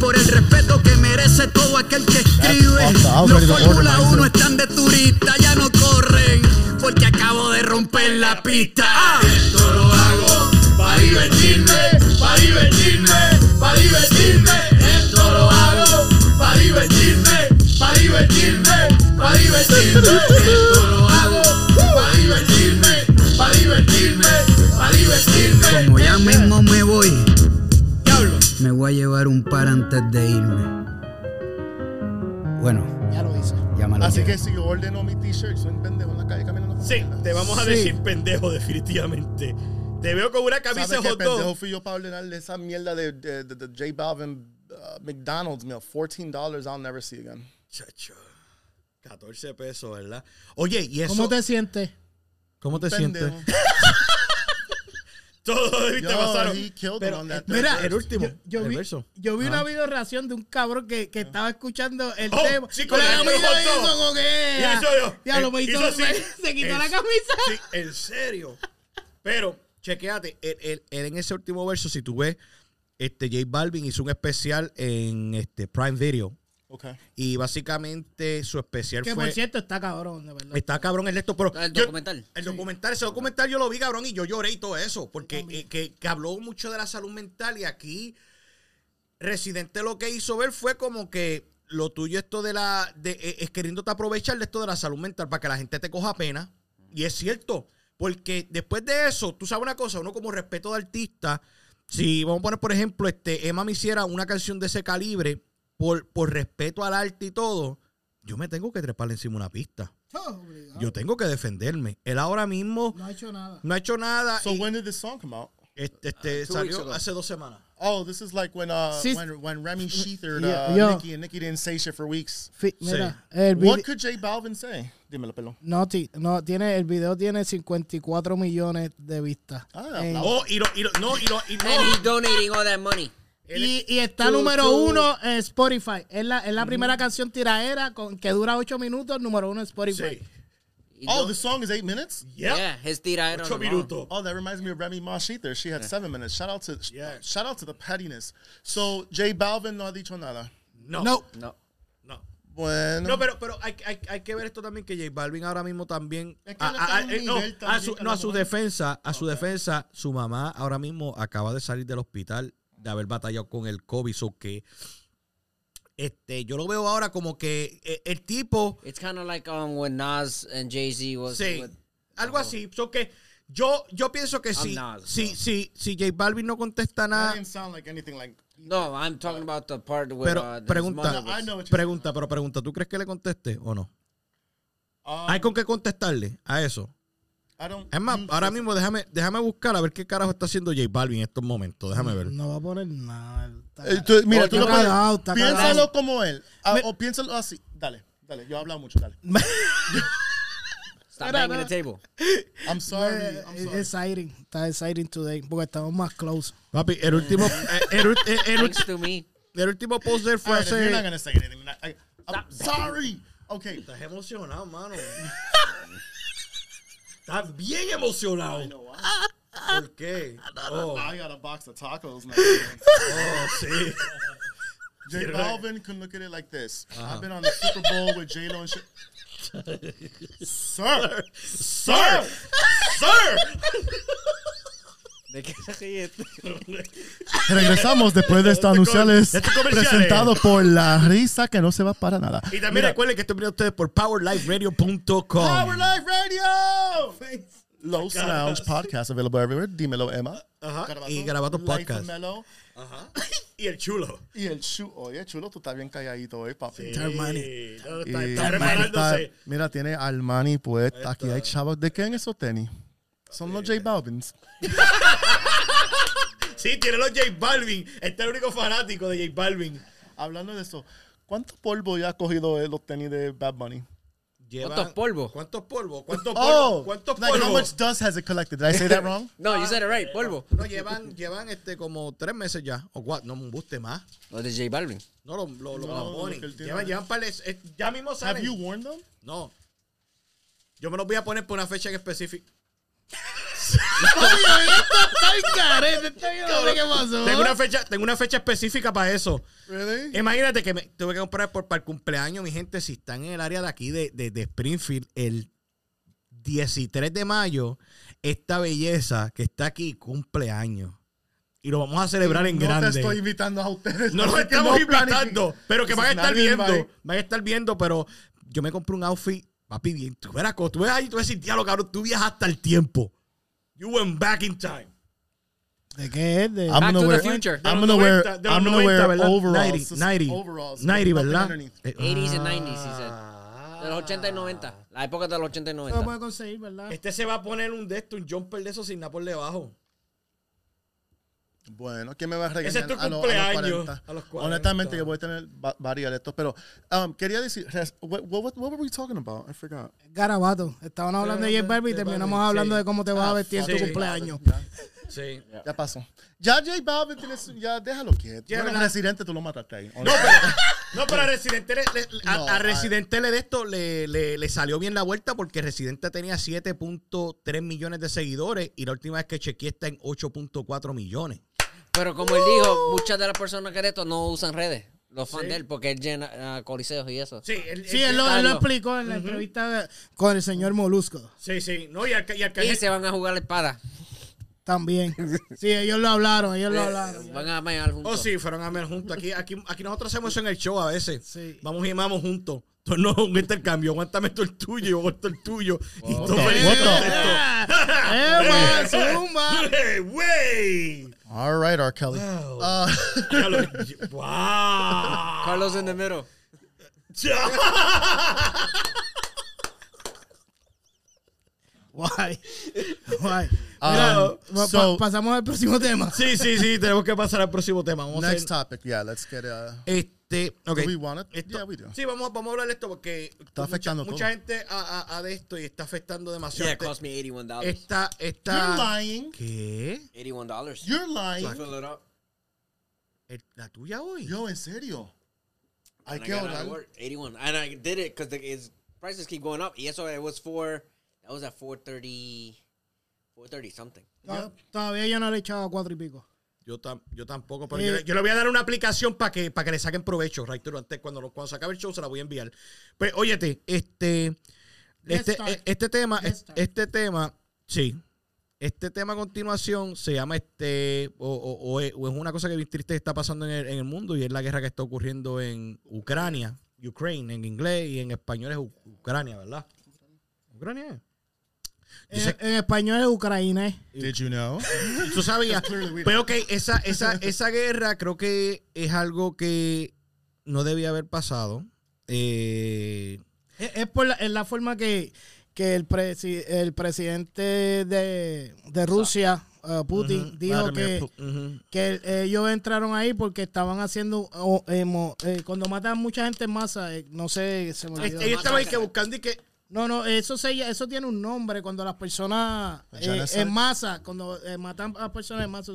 por el respeto que merece todo aquel que escribe. Los Fórmula 1 están de turista, ya no corren, porque acabo de romper la pista. Ah. Esto lo hago para divertirme, para divertirme, para divertirme. Esto lo hago para divertirme, para divertirme, para divertirme. Esto lo hago voy a llevar un par antes de irme. Bueno, Ya lo hice. ya me lo Así que si yo ordeno mi t-shirt, soy un pendejo en la calle caminando Sí, te vamos a Sí. decir pendejo definitivamente. Te veo con una camisa ¿Sabes de qué hot pendejo dog. fui yo para ordenarle esa mierda de, de, de- de J Balvin uh, McDonald's meal? $14 I'll never see again. Chacho. 14 pesos, ¿verdad? Oye, y eso. ¿Cómo te sientes? ¿Cómo te Pendejo. sientes? [laughs] Todo te Yo, pasaron. Pero, eh, Mira, verse. el último. Yo, yo el vi, verso. yo vi una video reacción de un cabrón que, que estaba escuchando el Oh, tema. sí, con la el camisa hizo hizo yo. Diablo, Eh, me hizo- hizo así. me- [laughs] se quitó Es- la camisa. Sí, en serio. Pero, él en ese último verso, si tú ves, este J Balvin hizo un especial en este Prime Video. Okay. Y básicamente su especial Que fue. por cierto está cabrón, de verdad. Está cabrón el esto, pero. El yo- documental. el documental, ese documental yo lo vi, cabrón, y yo lloré y todo eso. Porque eh, que, que habló mucho de la salud mental y aquí Residente lo que hizo ver fue como que lo tuyo esto de la. De, eh, es queriéndote aprovechar de esto de la salud mental para que la gente te coja pena. Y es cierto. Porque después de eso, tú sabes una cosa, uno como respeto de artista, si vamos a poner, por ejemplo, este, Emma me hiciera una canción de ese calibre, por, por respeto al arte y todo, yo me tengo que treparle encima una pista. Oh. Yo tengo que defenderme. Él ahora mismo No ha hecho nada. no ha hecho nada. So y when did this song come out? este, este, weeks salió hace dos semanas. Oh, this is like when uh Sis- when when Remy sheathered Yeah, uh, yo. Nicki and Nicki didn't say shit for weeks. Sí. mira, el What could J Balvin say? Dímelo, pelo. no, no, tiene, el video tiene 54 millones de vistas. Ah, En-. Oh, y lo, y lo- no, y lo, y no. And he's donating all that money. Y, y está Tú- número tú- uno en Spotify. Es la, es la primera canción tiraera con, que dura 8 minutos, número uno en Spotify. Sí. Oh, the song is eight minutes. Yep. Yeah, his tiraera Ocho minutos. Oh, that reminds me of Remy Ma Sheether. She had seven minutes. Shout out to Yeah. shout out to the pettiness. So J Balvin no ha dicho nada. No. No. No. No. Bueno. No, pero, pero hay, hay, hay que ver esto también que J Balvin ahora mismo también. Es que a, a- eh, no, a también su, no, a su defensa, a su defensa, su mamá ahora mismo acaba de salir del hospital de haber batallado con el COVID. So que este, yo lo veo ahora como que eh, el tipo. It's kind of like um, when Nas and Jay Z was. Sí, with- algo así. So que Yo, yo pienso que I'm si, Nas, si, si, si J Balvin no contesta nada, didn't sound like anything like. No, I'm talking about the part with pero uh, pregunta, pregunta, pero pregunta, ¿tú crees que le conteste o no? Um, Hay con qué contestarle a eso. Es más, ahora mismo déjame, déjame buscar a ver qué carajo está haciendo J Balvin en estos momentos. Déjame ver. No va a poner nada. Está- Eh, tú- mira, tú lo puedes- cagado, piénsalo cagado. como él. Ah, Me- o piénsalo así. Dale, dale. Yo he hablado mucho, dale. Stop banging the table. I'm sorry. I'm sorry. exciting. Está exciting today porque estamos más close. Papi, el último, [laughs] eh, el, ul- el- el to me. el último post de él fue if you're not hace. gonna say anything, I, I'm sorry. Okay. Estás emocionado, mano. [laughs] Estás bien emocionado. ¿Por qué? [laughs] Oh, I got a box of tacos now. oh, sí. [laughs] J Balvin can look at it like this. I've been on the Super Bowl with J Lo and shit. [laughs] Sir, sir, sir. ¿De qué? [laughs] Regresamos después de estos anunciales de presentados por la risa que no se va para nada. Y también Mira, recuerden que estoy viendo ustedes por powerliferadio.com. Power Life Radio. Los Lounge Podcast available everywhere. Dímelo, Emma. Ajá, Garabato, y Garabato Podcast. [coughs] Y el chulo. Y el chulo. Oye, chulo, tú estás bien calladito hoy, papi. Armani. Sí, no, Y está, está está- preparándose. mira, tiene Armani puesta. Aquí hay chavos. ¿De qué en esos tenis? Son los J Balvins. [laughs] Sí, tiene los J Balvin. Este es el único fanático de J Balvin. Hablando de eso, ¿cuánto polvo ya ha cogido eh, los tenis de Bad Bunny? ¿Cuántos polvos? ¿Cuántos polvos? ¿Cuántos Oh, polvos? ¿Cuántos like how polvos? much dust has it collected? Did I say that [laughs] wrong? No, you said it right. Polvo. No, llevan, llevan este como tres meses ya. O cuatro, no me guste más. Lo de J Balvin. No, lo, lo, lo, No, lo. Llevan, llevan para ya mismo Have salen. you worn them? No. Yo me los voy a poner por una fecha en específica. Tengo una fecha, tengo una fecha específica para eso. Really? Imagínate que me tuve que comprar por, para el cumpleaños, mi gente, si están en el área de aquí de, de, de Springfield, el 13 de mayo, esta belleza que está aquí cumpleaños. Y lo vamos a celebrar en no grande. te estoy invitando a ustedes. No nos estamos no invitando, pero que van a estar viendo. Van a estar viendo, pero yo me compré un outfit, papi, bien. Tú verás, cuando tú ves ahí, tú ves cabrón, tú viajaste al tiempo. You went back in time. ¿De qué es? De... I'm Back gonna to wear, the future. I'm gonna wear, 90, de los I'm gonna 90, wear ¿verdad? overalls. 90, 90, overalls. 90, nothing ¿verdad? underneath. Eh, 80s and 90s, he said. De los 80 y 90. La época de los 80 y No lo 90. puede conseguir, ¿verdad? Este se va a poner un de esto, un jumper de esos sin nada por debajo. Bueno, ¿quién me va a regañar? Ese es tu a, lo- a los cumpleaños, 40? a los 40. Honestamente, yo voy a tener va- varias de estos, pero um, quería decir, what, what, what were we talking about? I forgot. Garabato. Estaban hablando de J Balvin y terminamos hablando sí. de cómo te vas a vestir en sí. tu cumpleaños. [laughs] Ya, Sí. ya pasó. Ya J Balvin tiene su- ya déjalo quieto. Ya, bueno. Residente, tú lo mataste ahí. No, pero, no, pero a [laughs] Residente, le, le- a, No, a- Residente le de esto le, le, le salió bien la vuelta porque Residente tenía 7.3 millones de seguidores y la última vez que chequeé está en 8.4 millones. Pero como él dijo, muchas de las personas que de esto no usan redes. Los fans de él, porque él llena ah, coliseos y eso. Sí, él, Sí, él lo, él lo explicó en la entrevista con el señor Molusco. sí, sí. No, y, Arca- y se van a jugar la espada. También. [laughs] Sí, ellos lo hablaron, ellos lo hablaron. Van a mear juntos. Oh, sí, fueron a ver juntos. Aquí, aquí, aquí nosotros hacemos eso en el show a veces. Sí. Vamos y vamos juntos. Entonces no un intercambio. Aguántame tú el tuyo, yo aguanto el tuyo. Y tú contesto. [laughs] ¡Eva, [laughs] zumba! ¡Eh, güey! All right, R. Kelly. Wow. Uh, Ya lo- ¡Wow! Carlos in the middle. [laughs] Guay. Guay. [laughs] Um, Mira, pa- so- pasamos al próximo tema. [laughs] Sí, sí, sí, tenemos que pasar al próximo tema. Vamos next topic. Yeah, let's get uh, este, ok. Do we want it? Esto- Yeah, we do. Sí, vamos, vamos a hablar de esto porque mucha, afectando mucha todo. gente a, a- a de esto y está afectando demasiado. Yeah, it cost me $81. Esta, You're esta, lying. ¿qué? $81. You're lying. Fill it up. ¿La tuya hoy? Yo, en serio. Hay que orar. work, 81. And I did it because the prices keep going up. Y eso it was for, that was at 430, 430 something. To- Todavía yo no le he echado cuatro y pico. Yo, tam- yo tampoco, pero Eh, yo, le- yo le voy a dar una aplicación para que, para que le saquen provecho, Raitero. Antes, cuando, cuando se acabe el show, se la voy a enviar. Pues, óyete, este, este, este tema, este tema, sí. Este tema a continuación se llama este, o, o- o es, una cosa que bien triste que está pasando en el, en el mundo y es la guerra que está ocurriendo en Ucrania, Ukraine en inglés y en español es Ucrania, ¿verdad? Ucrania. Yo En, español es ucraniano. Did you know? Tú sabías. Pero que esa, esa, esa guerra creo que es algo que no debía haber pasado. Eh, Es, es por la, es la forma que, que el, presi- el presidente de, de Rusia, uh, Putin, dijo Vladimir que, que el- ellos entraron ahí porque estaban haciendo, eh, mo- eh, cuando matan mucha gente en masa, eh, no sé, se me olvidó. Ellos estaban ahí que buscando y que. No, no, eso se, eso tiene un nombre cuando las personas eh, en masa, cuando eh, matan a personas en masa.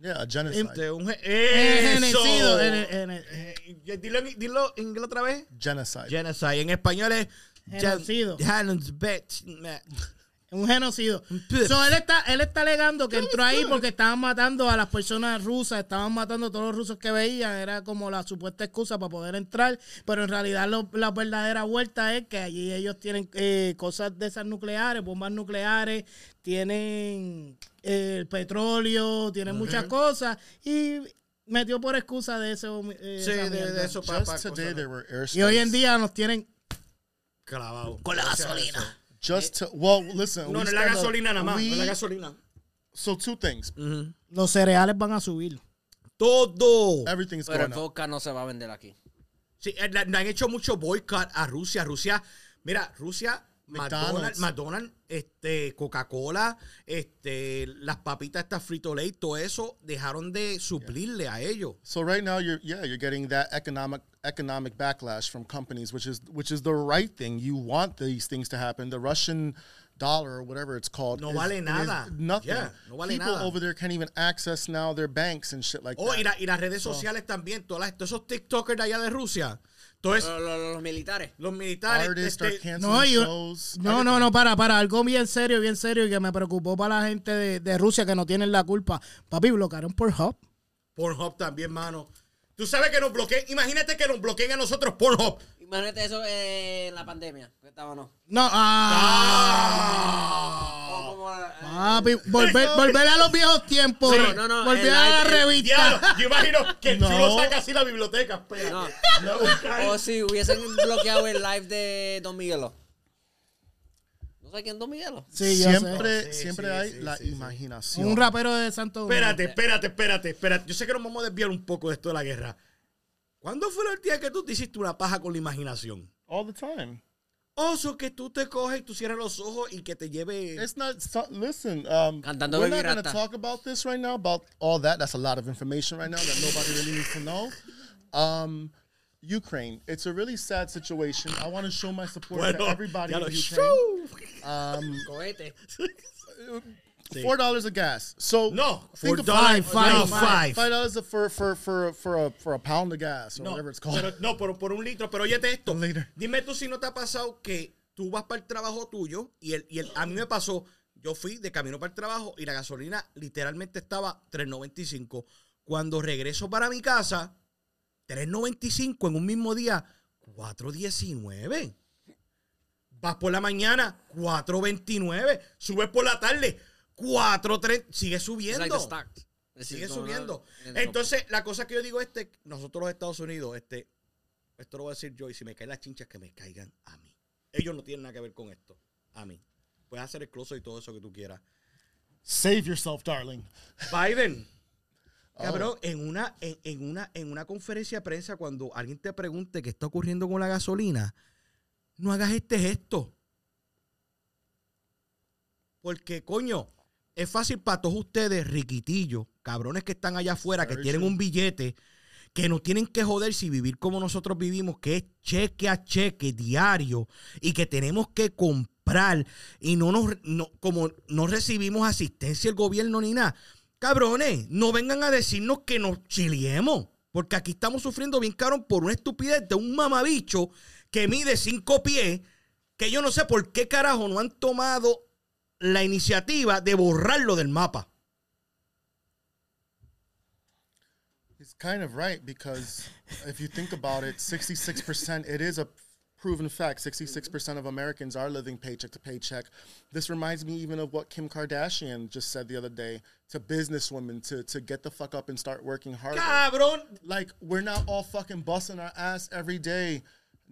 Yeah, a genocide. un genocidio, en- en- en- Eh, dilo, en- dilo en inglés otra vez. genocide. Genocide. En español es. Genocidio. Genocide. Un genocidio. So, él, está, él está alegando que entró ahí porque estaban matando a las personas rusas, estaban matando a todos los rusos que veían, era como la supuesta excusa para poder entrar, pero en realidad lo- la verdadera vuelta es que allí ellos tienen eh, cosas de esas nucleares, bombas nucleares, tienen eh, el petróleo, tienen muchas cosas y metió por excusa de eso. eh, Sí, de, de eso para. Y hoy en día nos tienen Clavado. con la gasolina. Just to, well, listen. No, we no es la gasolina nada más. No es la gasolina. So two things. Ujú. Los cereales van a subir. Todo. Everything's Pero el going up. vodka no se va a vender aquí. Sí, eh, han hecho mucho boicot a Rusia. Rusia, mira, Rusia, McDonald's, este, Coca-Cola, este, las papitas estas Frito Lay, todo eso dejaron de suplirle a ellos. So right now you're yeah you're getting that economic economic backlash from companies, which is which is the right thing. You want these things to happen. The Russian dollar or whatever it's called No is- vale nada. nothing. Yeah, no vale People nada. over there can't even access now their banks and shit like Oh, that. y, la- y las redes sociales también, todas las- todos esos TikTokers de allá de Rusia, todos Los, los- los militares. los militares. Artists este, No, yo- shows. No, no, no, para, para, algo bien serio, bien serio y que me preocupó para la gente de, de Rusia que no tienen la culpa. Papi, bloquearon por Hub. Pornhub también, mano. Tú sabes que nos bloqueen, imagínate que nos bloqueen a nosotros Pornhub. Imagínate eso eh, en la pandemia. que estábamos. No, ah, O como, eh, papi, volver, volver a los viejos tiempos. Sí, no, no, volver a la revista. Diablo, yo imagino que el No. chulo saca así la biblioteca. espera. no. O si hubiesen bloqueado el live de Don Miguelo. ¿No sé quién es Don Miguelo? Sí, yo sé. siempre Sí, siempre sí, hay sí, la sí, sí. imaginación. Un rapero de Santo Domingo. Espérate, espérate, espérate, espérate. Yo sé que nos vamos a desviar un poco de esto de la guerra. ¿Cuándo fue el día que tú te hiciste una paja con la imaginación? all the time. Oso que tú te coges y tú cierras los ojos y que te lleve. It's not. So, listen, um, Cantando we're not going to talk about this right now. About all that. That's a lot of information right now that nobody really needs to know. Um, Ukraine. It's a really sad situation. I want to show my support to everybody in Ukraine. Um, [laughs] Cohete. Four dollars of gas. So No, four dollars- five, five. five. Dollars for for for for a for a pound of gas or No, whatever it's called. pero- no, por, por un litro. Pero óyete esto. Dime tú si no te ha pasado que tú vas para el trabajo tuyo y, el, y el, a mí me pasó. Yo fui de camino para el trabajo y la gasolina literalmente estaba 3.95. Cuando regreso para mi casa, 3.95 en un mismo día, 4.19. Vas por la mañana, 4.29. Subes por la tarde, 4.3. Sigue subiendo. like. Sigue subiendo. Entonces, la cosa que yo digo este, nosotros los Estados Unidos, este, esto lo voy a decir yo, y si me caen las chinchas, que me caigan a mí. Ellos no tienen nada que ver con esto, a mí. Puedes hacer el closet y todo eso que tú quieras. Save yourself, darling. Biden, [laughs] Oh. cabrón, en una, en, en una, en una conferencia de prensa, cuando alguien te pregunte qué está ocurriendo con la gasolina, no hagas este gesto. Porque, coño, es fácil para todos ustedes, riquitillos, cabrones que están allá afuera, que tienen un billete, que no tienen que joder si vivir como nosotros vivimos, que es cheque a cheque diario, y que tenemos que comprar, y no nos, no- como no recibimos asistencia del gobierno ni nada. Cabrones, no vengan a decirnos que nos chiliemos, porque aquí estamos sufriendo bien caro por una estupidez de un mamabicho que mide cinco pies, que yo no sé por qué carajo no han tomado la iniciativa de borrarlo del mapa. He's kind of right because if you think about it, 66%, it is a proven fact. 66% of Americans are living paycheck to paycheck. This reminds me even of what Kim Kardashian just said the other day to businesswomen to, to get the fuck up and start working harder. Cabrón, Like, we're not all fucking busting our ass every day.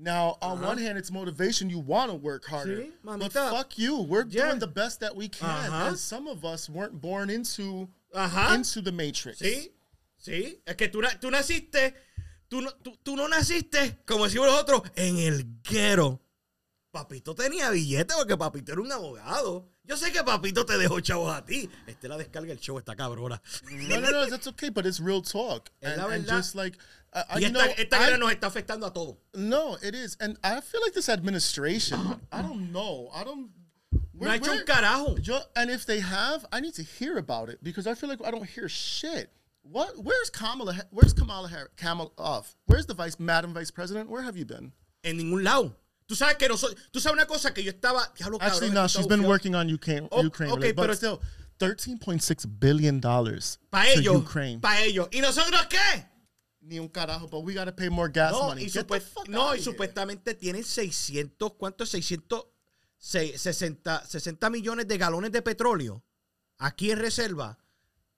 Now, on uh-huh. one hand, it's motivation. You want to work harder. Sí, but mamita. fuck you. We're Yeah. doing the best that we can. Ajá. And uh-huh. some of us weren't born into Ajá. into the matrix. Sí, sí. Es que tú, tú naciste, tú no, tú, tú no naciste, como decimos nosotros, en el guero. Papito tenía billete porque Papito era un abogado. Yo sé que Papito te dejó chavos a ti. Este la descarga el show, está cabrona. No, no, no. That's okay, but it's real talk. Es And, la and verdad. just like, I- Y esta, know, esta I- guerra nos está afectando a todos. no, it is, and I feel like this administration. I don't know. I don't. No ha hecho un carajo. Yo, and if they have, I need to hear about it because I feel like I don't hear shit. What? Where's Kamala? Where's Kamala Harris? Kamala off. Where's the vice, Madam Vice President? Where have you been? En ningún lado. Tú sabes que nosotros, tú sabes una cosa que yo estaba, diablo, Actually, no. She's been working on Ukraine. Oh, Ukraine, okay, related, but pero- still, thirteen point six billion dollars Pa' to ellos, Ukraine. pa' ellos. ¿Y nosotros qué? Ni un carajo, but we gotta pay more gas No, money. y, no, y here. supuestamente tienen 600, ¿cuánto es? 600, se- 60, 60 millones de galones de petróleo aquí en reserva.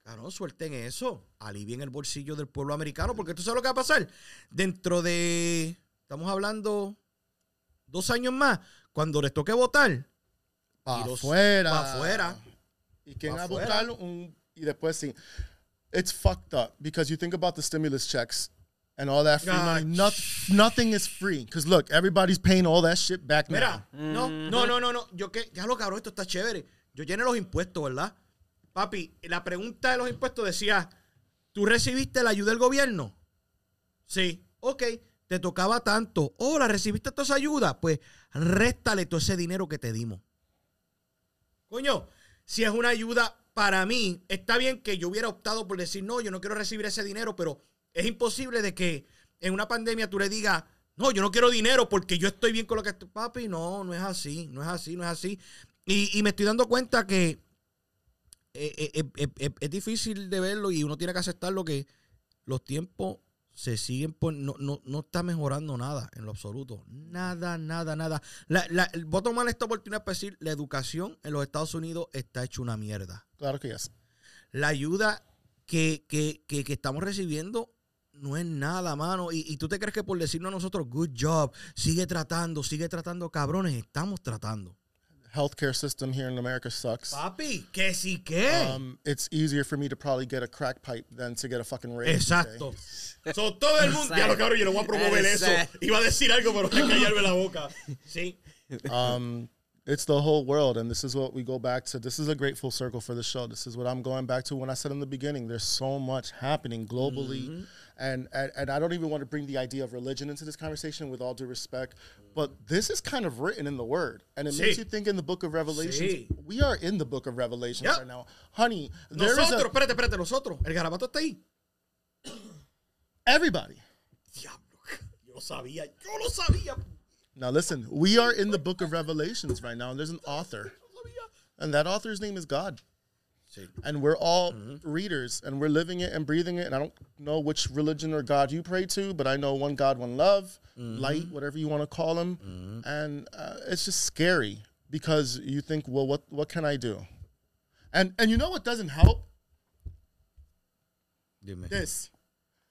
Claro, suelten eso. Alivien el bolsillo del pueblo americano, porque tú sabes lo que va a pasar. Dentro de, estamos hablando, dos años más, cuando les toque votar. Pa' y los- afuera. pa' afuera. Y quien Pa' va a afuera. buscar un y después sí. It's fucked up because you think about the stimulus checks and all that free money. Not, nothing is free because look, everybody's paying all that shit back Mira, now. no, no, no, no, no. Yo que, ya lo cabrón, esto está chévere. Yo llené los impuestos, ¿verdad? Papi, la pregunta de los impuestos decía, ¿tú recibiste la ayuda del gobierno? Sí, ok, te tocaba tanto. Hola, ¿recibiste toda esa ayuda? Pues réstale todo ese dinero que te dimos. Coño, si es una ayuda para mí, está bien que yo hubiera optado por decir, no, yo no quiero recibir ese dinero, pero es imposible de que en una pandemia tú le digas, no, yo no quiero dinero porque yo estoy bien con lo que estoy. Papi, no, no es así, no es así, no es así. Y, me estoy dando cuenta que eh, eh, eh, eh, es difícil de verlo y uno tiene que aceptar lo que los tiempos se siguen por, no, no, no está mejorando nada en lo absoluto. Nada, nada, nada. La, la, voy a tomar esta oportunidad para decir, la educación en los Estados Unidos está hecha una mierda. Claro que yes. La ayuda que, que, que, que estamos recibiendo no es nada, mano. Y, y tú te crees que por decirnos a nosotros, good job, sigue tratando, sigue tratando, cabrones, estamos tratando. Healthcare system here in America sucks. Papi, que sí que. Um, it's easier for me to probably get a crack pipe than to get a fucking raise. Exacto. So, todo el mundo. Ya lo cabrón, yo no voy a promover eso. Exacto. Iba a decir algo, pero voy a callarme la boca. Sí. um, it's the whole world, and this is what we go back to. This is a great full circle for the show. This is what I'm going back to when I said in the beginning. There's so much happening globally, and, and and I don't even want to bring the idea of religion into this conversation. With all due respect, but this is kind of written in the Word, and it makes you think in the Book of Revelations. Sí. We are in the Book of Revelations Yep. right now, honey. There is Nosotros, a, espérate, espérate, nosotros. El garabato está ahí. [coughs] everybody. Diablo. [laughs] Yo sabía, yo lo sabía. Now listen, we are in the Book of Revelations right now, and there's an author, and that author's name is God. And we're all readers and we're living it and breathing it and i don't know which religion or god you pray to but i know one god one love light whatever you want to call him. And uh, it's just scary because you think well what what can i do? And and you know what doesn't help? This.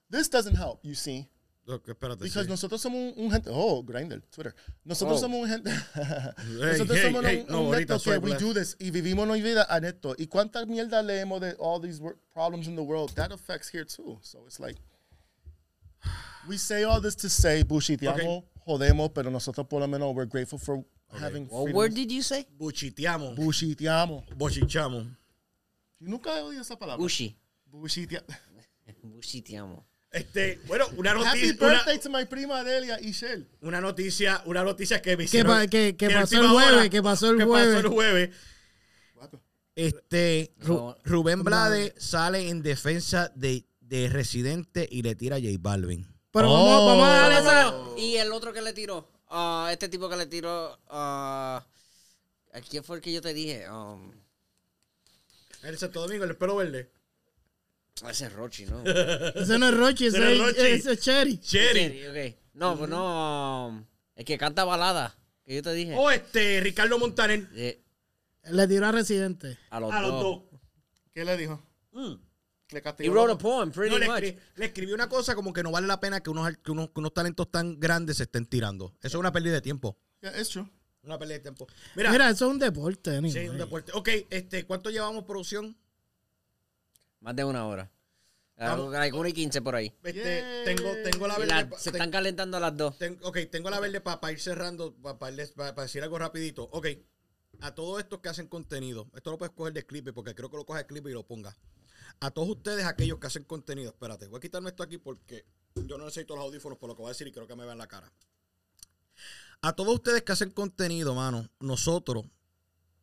This doesn't help you see Ok, espérate. because sí. nosotros somos un, un gente oh Grindr Twitter nosotros Oh. somos un gente [laughs] Hey, nosotros hey, somos hey, un, no, un ahorita neto que we do this y vivimos nuestra vida a neto y cuánta mierda leemos de all these problems in the world that affects here too so it's like we say all this to say bullshiteamos jodemos pero nosotros por lo menos we're grateful for having What freedom. word did you say? Buchiteamos. bullshiteamos Bochichamos. yo nunca he oído esa palabra Bushi. Bullshitea- [laughs] Bushi te amo. Este, bueno, una happy noticia. Una, birthday to my prima Delia y Shell una noticia, una noticia que me Que, hicieron. pa- que, que en pasó el última hora, jueves, que pasó el que jueves. pasó el jueves. Este, Ru- No. Rubén Blade sale en defensa de, de Residente y le tira a J Balvin. Pero vamos, vamos a darle esa. Y el otro que le tiró, ah, este tipo que le tiró, ah, ¿a quién fue el que yo te dije? Um, El Santo Domingo, el pelo verde. Ese es Rochi, ¿no? [laughs] Ese no es Rochi, ese, es es- es Cherry. Cherry. Ok. No, pues no. el que canta balada, que yo te dije. O este, Ricardo Montaner. Eh, Le tiró a Residente. a los A los dos. dos. ¿qué le dijo? Le He wrote a poem, pretty No, le, much. escri- le escribió una cosa como que no vale la pena que unos, que unos, que unos talentos tan grandes se estén tirando. Eso es una pérdida de tiempo. Yeah, it's true. Una pérdida de tiempo. Mira, Mira, eso es un deporte, sí, un deporte. Ok, este, ¿cuánto llevamos producción? Más de una hora. Hay una y quince por ahí. Este, tengo, tengo la Y verde. la- pa- se ten- están calentando las dos. ten- ok, tengo la verde para ir cerrando, para decir algo rapidito. Ok, a todos estos que hacen contenido, esto lo puedes coger de clip porque creo que lo coges de clip y lo pongas. A todos ustedes, aquellos que hacen contenido, espérate, voy a quitarme esto aquí porque yo no necesito los audífonos por lo que voy a decir y creo que me vean la cara. A todos ustedes que hacen contenido, mano, nosotros,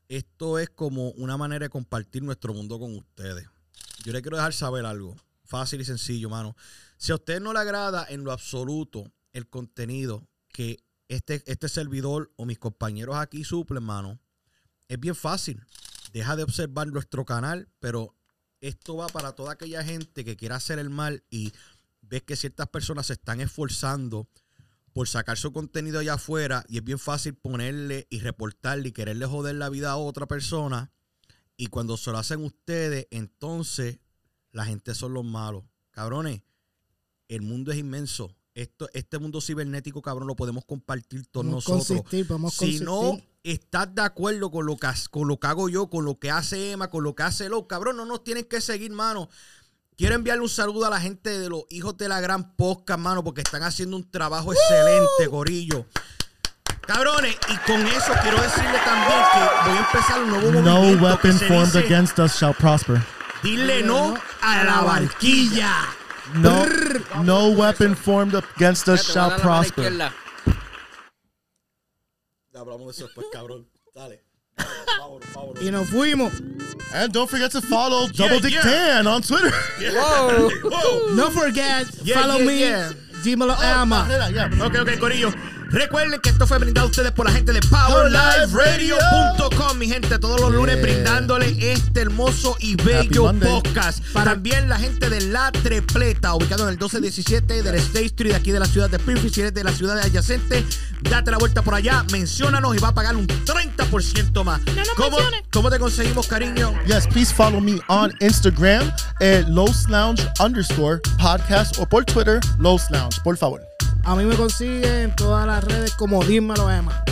esto es como una manera de compartir nuestro mundo con ustedes. Yo les quiero dejar saber algo, fácil y sencillo, mano. Si a usted no le agrada en lo absoluto el contenido que este, este servidor o mis compañeros aquí suplen, mano, es bien fácil. Deja de observar nuestro canal, pero esto va para toda aquella gente que quiera hacer el mal y ves que ciertas personas se están esforzando por sacar su contenido allá afuera y es bien fácil ponerle y reportarle y quererle joder la vida a otra persona. Y cuando se lo hacen ustedes, entonces la gente son los malos. Cabrones, el mundo es inmenso. Esto, este mundo cibernético, cabrón, lo podemos compartir todos Podemos nosotros. consistir, podemos si no estás de acuerdo con lo, que, con lo que hago yo, con lo que hace Emma, con lo que hace Lo, cabrón, no nos tienen que seguir, mano. Quiero enviarle un saludo a la gente de los hijos de la gran posca, mano, porque están haciendo un trabajo excelente, gorillo. Cabrones, y con eso quiero decirle también que voy a empezar un nuevo No movimiento que weapon se formed dice, against us shall prosper. Dile no a la barquilla. No, no weapon formed against us shall voy a dar la mano prosper. izquierda. Hablamos de eso después, cabrón. Dale. Vámonos, vámonos. Y nos fuimos. And don't forget to follow Double Dick yeah. Dan on Twitter. Whoa. Whoa. No forget, Yeah, follow yeah, me. yeah. Dímelo, ah, Emma. Ah, ok, ok, Corillo. Recuerden que esto fue brindado a ustedes por la gente de PowerLiveRadio.com, mi gente, todos los lunes brindándole este hermoso y bello podcast. También la gente de La Trepleta, ubicado en el 1217 del State Street, aquí de la ciudad de Springfield. Si eres de la ciudad de adyacente, date la vuelta por allá, menciónanos y va a pagar un 30% más. ¿Cómo, ¿Cómo te conseguimos, cariño? Yes, please follow me on Instagram at Los Lounge underscore podcast o por Twitter, Los Lounge, por favor. A mí me consiguen en todas las redes como Dímelo, Emma.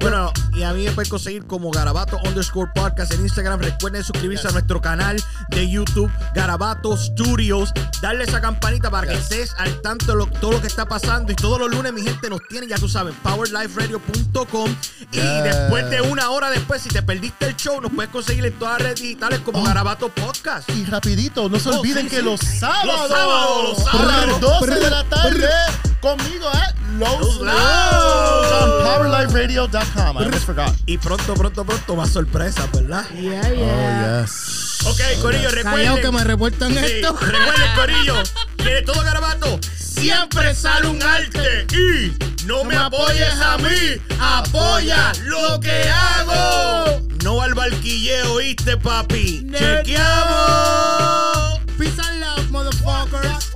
Bueno, y a mí me pueden conseguir como Garabato underscore podcast en Instagram. Recuerden suscribirse a nuestro canal de YouTube, Garabato Studios. Darle esa campanita para que estés al tanto de lo- todo lo que está pasando. Y todos los lunes, mi gente, nos tiene, ya tú sabes, powerliferadio.com. Y después de una hora después, si te perdiste el show, nos puedes conseguir en todas las redes digitales como Oh. Garabato Podcast. Y rapidito, no se Oh, olviden sí, que sí. los sábados, Los sábados, los sábados. 12 de la tarde, conmigo at Los Los Lounge Lounge. Y pronto, pronto, pronto más sorpresas, ¿verdad? Yeah, yeah. Oh, yes. Ok, Corillo, recuerden. Que me sí, esto. Recuerden, Corillo, que de todo garabato siempre sale un arte. Y no, me, apoyes a mí, apoya lo que hago. No al barquilleo, ¿oíste, papi? ¡Chequeamos! Peace and love, motherfuckers.